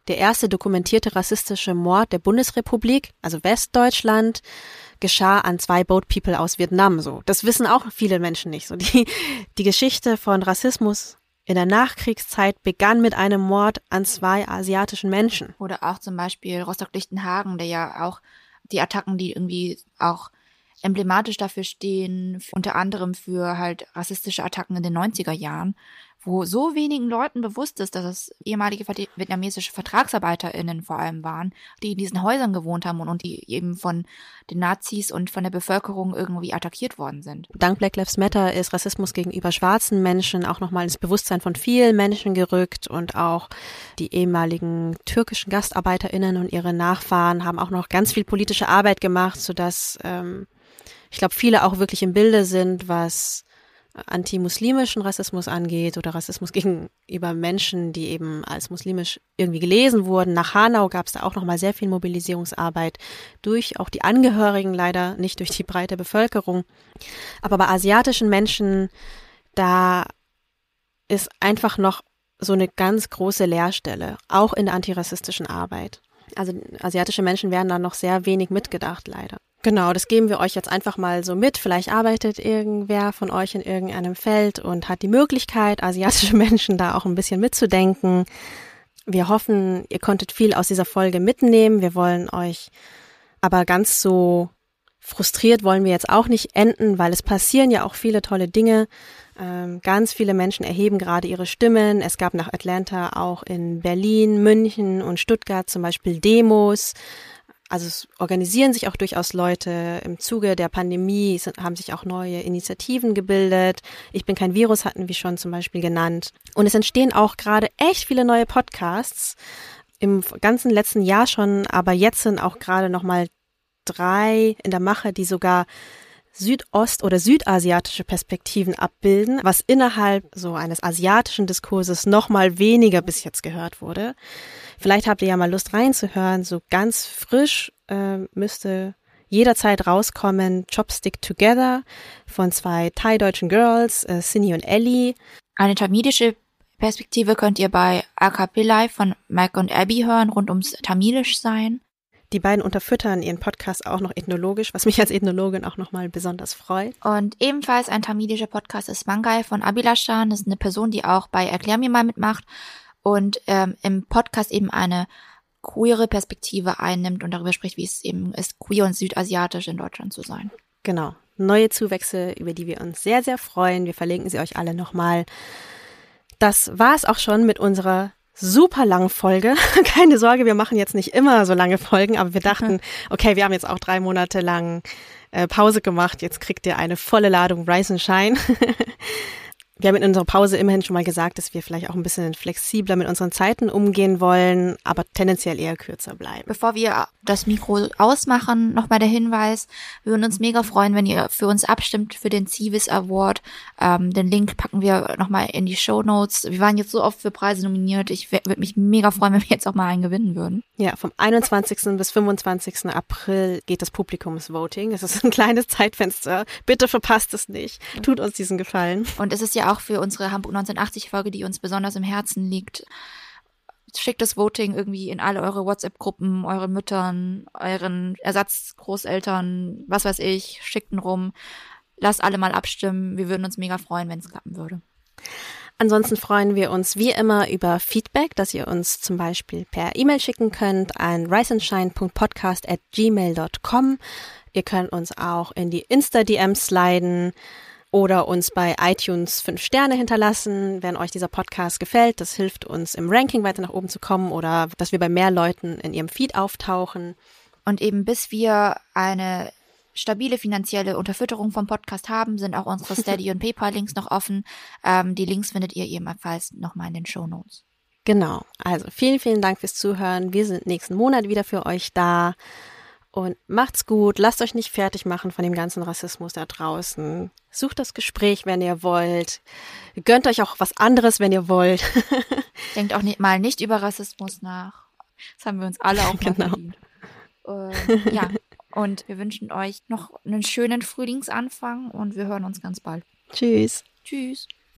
der erste dokumentierte rassistische Mord der Bundesrepublik, also Westdeutschland, geschah an zwei Boat People aus Vietnam. So, das wissen auch viele Menschen nicht. So die die Geschichte von Rassismus in der Nachkriegszeit begann mit einem Mord an zwei asiatischen Menschen. Oder auch zum Beispiel Rostock-Lichtenhagen, der ja auch die Attacken, die irgendwie auch emblematisch dafür stehen, unter anderem für halt rassistische Attacken in den 90er Jahren, wo so wenigen Leuten bewusst ist, dass es ehemalige vietnamesische VertragsarbeiterInnen vor allem waren, die in diesen Häusern gewohnt haben und, und die eben von den Nazis und von der Bevölkerung irgendwie attackiert worden sind. Dank Black Lives Matter ist Rassismus gegenüber schwarzen Menschen auch nochmal ins Bewusstsein von vielen Menschen gerückt und auch die ehemaligen türkischen GastarbeiterInnen und ihre Nachfahren haben auch noch ganz viel politische Arbeit gemacht, sodass ähm, ich glaube, viele auch wirklich im Bilde sind, was antimuslimischen Rassismus angeht oder Rassismus [LAUGHS] gegenüber Menschen, die eben als muslimisch irgendwie gelesen wurden. Nach Hanau gab es da auch nochmal sehr viel Mobilisierungsarbeit durch auch die Angehörigen, leider nicht durch die breite Bevölkerung. Aber bei asiatischen Menschen, da ist einfach noch so eine ganz große Leerstelle, auch in der antirassistischen Arbeit. Also asiatische Menschen werden da noch sehr wenig mitgedacht, leider. Genau, das geben wir euch jetzt einfach mal so mit. Vielleicht arbeitet irgendwer von euch in irgendeinem Feld und hat die Möglichkeit, asiatische [LAUGHS] Menschen da auch ein bisschen mitzudenken. Wir hoffen, ihr konntet viel aus dieser Folge mitnehmen. Wir wollen euch aber ganz so frustriert wollen wir jetzt auch nicht enden, weil es passieren ja auch viele tolle Dinge. Ähm, ganz viele Menschen erheben gerade ihre Stimmen. Es gab nach Atlanta auch in Berlin, München und Stuttgart zum Beispiel Demos also es organisieren sich auch durchaus Leute. Im Zuge der Pandemie sind, haben sich auch neue Initiativen gebildet. Ich bin kein Virus hatten wir schon zum Beispiel genannt. Und es entstehen auch gerade echt viele neue Podcasts. Im ganzen letzten Jahr schon, aber jetzt sind auch gerade noch mal drei in der Mache, die sogar südost- oder südasiatische Perspektiven abbilden, was innerhalb so eines asiatischen Diskurses noch mal weniger bis jetzt gehört wurde. Vielleicht habt ihr ja mal Lust reinzuhören. So ganz frisch äh, müsste jederzeit rauskommen Chopstick Together von zwei thai-deutschen Girls, äh, Cindy und Ellie. Eine tamidische Perspektive könnt ihr bei Akapillai von Mac und Abby hören, rund ums Tamilisch sein. Die beiden unterfüttern ihren Podcast auch noch ethnologisch, was mich als Ethnologin auch nochmal besonders freut. Und ebenfalls ein tamilischer Podcast ist Mangai von Abilashan. Das ist eine Person, die auch bei Erklär mir mal mitmacht und ähm, im Podcast eben eine queere Perspektive einnimmt und darüber spricht, wie es eben ist, queer und südasiatisch in Deutschland zu sein. Genau. Neue Zuwächse, über die wir uns sehr, sehr freuen. Wir verlinken sie euch alle nochmal. Das war es auch schon mit unserer super langen Folge. [LAUGHS] Keine Sorge, wir machen jetzt nicht immer so lange Folgen, aber wir dachten, [LAUGHS] okay, wir haben jetzt auch drei Monate lang äh, Pause gemacht. Jetzt kriegt ihr eine volle Ladung Rise and Shine. [LAUGHS] Wir haben in unserer Pause immerhin schon mal gesagt, dass wir vielleicht auch ein bisschen flexibler mit unseren Zeiten umgehen wollen, aber tendenziell eher kürzer bleiben. Bevor wir das Mikro ausmachen, nochmal der Hinweis, wir würden uns mega freuen, wenn ihr für uns abstimmt für den Civis Award. Ähm, den Link packen wir nochmal in die Show Notes. Wir waren jetzt so oft für Preise nominiert. Ich würde mich mega freuen, [LAUGHS] wenn wir jetzt auch mal einen gewinnen würden. Ja, vom 21. bis 25. April geht das Publikumsvoting. Es ist ein kleines Zeitfenster. Bitte verpasst es nicht. Tut uns diesen Gefallen. Und es ist ja auch für unsere Hamburg 1980 Folge, die uns besonders im Herzen liegt. Schickt das Voting irgendwie in alle eure WhatsApp-Gruppen, euren Müttern, euren Ersatzgroßeltern, was weiß ich, schickt ihn rum. Lasst alle mal abstimmen. Wir würden uns mega freuen, wenn es klappen würde. Ansonsten freuen wir uns wie immer über Feedback, das ihr uns zum Beispiel per E-Mail schicken könnt an riseandshine.podcast. Ihr könnt uns auch in die Insta-DMs sliden oder uns bei iTunes fünf Sterne hinterlassen, wenn euch dieser Podcast gefällt. Das hilft uns im Ranking weiter nach oben zu kommen oder dass wir bei mehr Leuten in ihrem Feed auftauchen. Und eben bis wir eine stabile finanzielle Unterfütterung vom Podcast haben, sind auch unsere [LAUGHS] Steady und PayPal-Links noch offen. Ähm, die Links findet ihr ebenfalls nochmal in den Show Notes. Genau. Also vielen, vielen Dank fürs Zuhören. Wir sind nächsten Monat wieder für euch da. Und macht's gut, lasst euch nicht fertig machen von dem ganzen Rassismus da draußen. Sucht das Gespräch, wenn ihr wollt. Gönnt euch auch was anderes, wenn ihr wollt. [LAUGHS] Denkt auch nicht, mal nicht über Rassismus nach. Das haben wir uns alle auch [LAUGHS] mal genau. verdient. Äh, ja, und wir wünschen euch noch einen schönen Frühlingsanfang und wir hören uns ganz bald. Tschüss. Tschüss.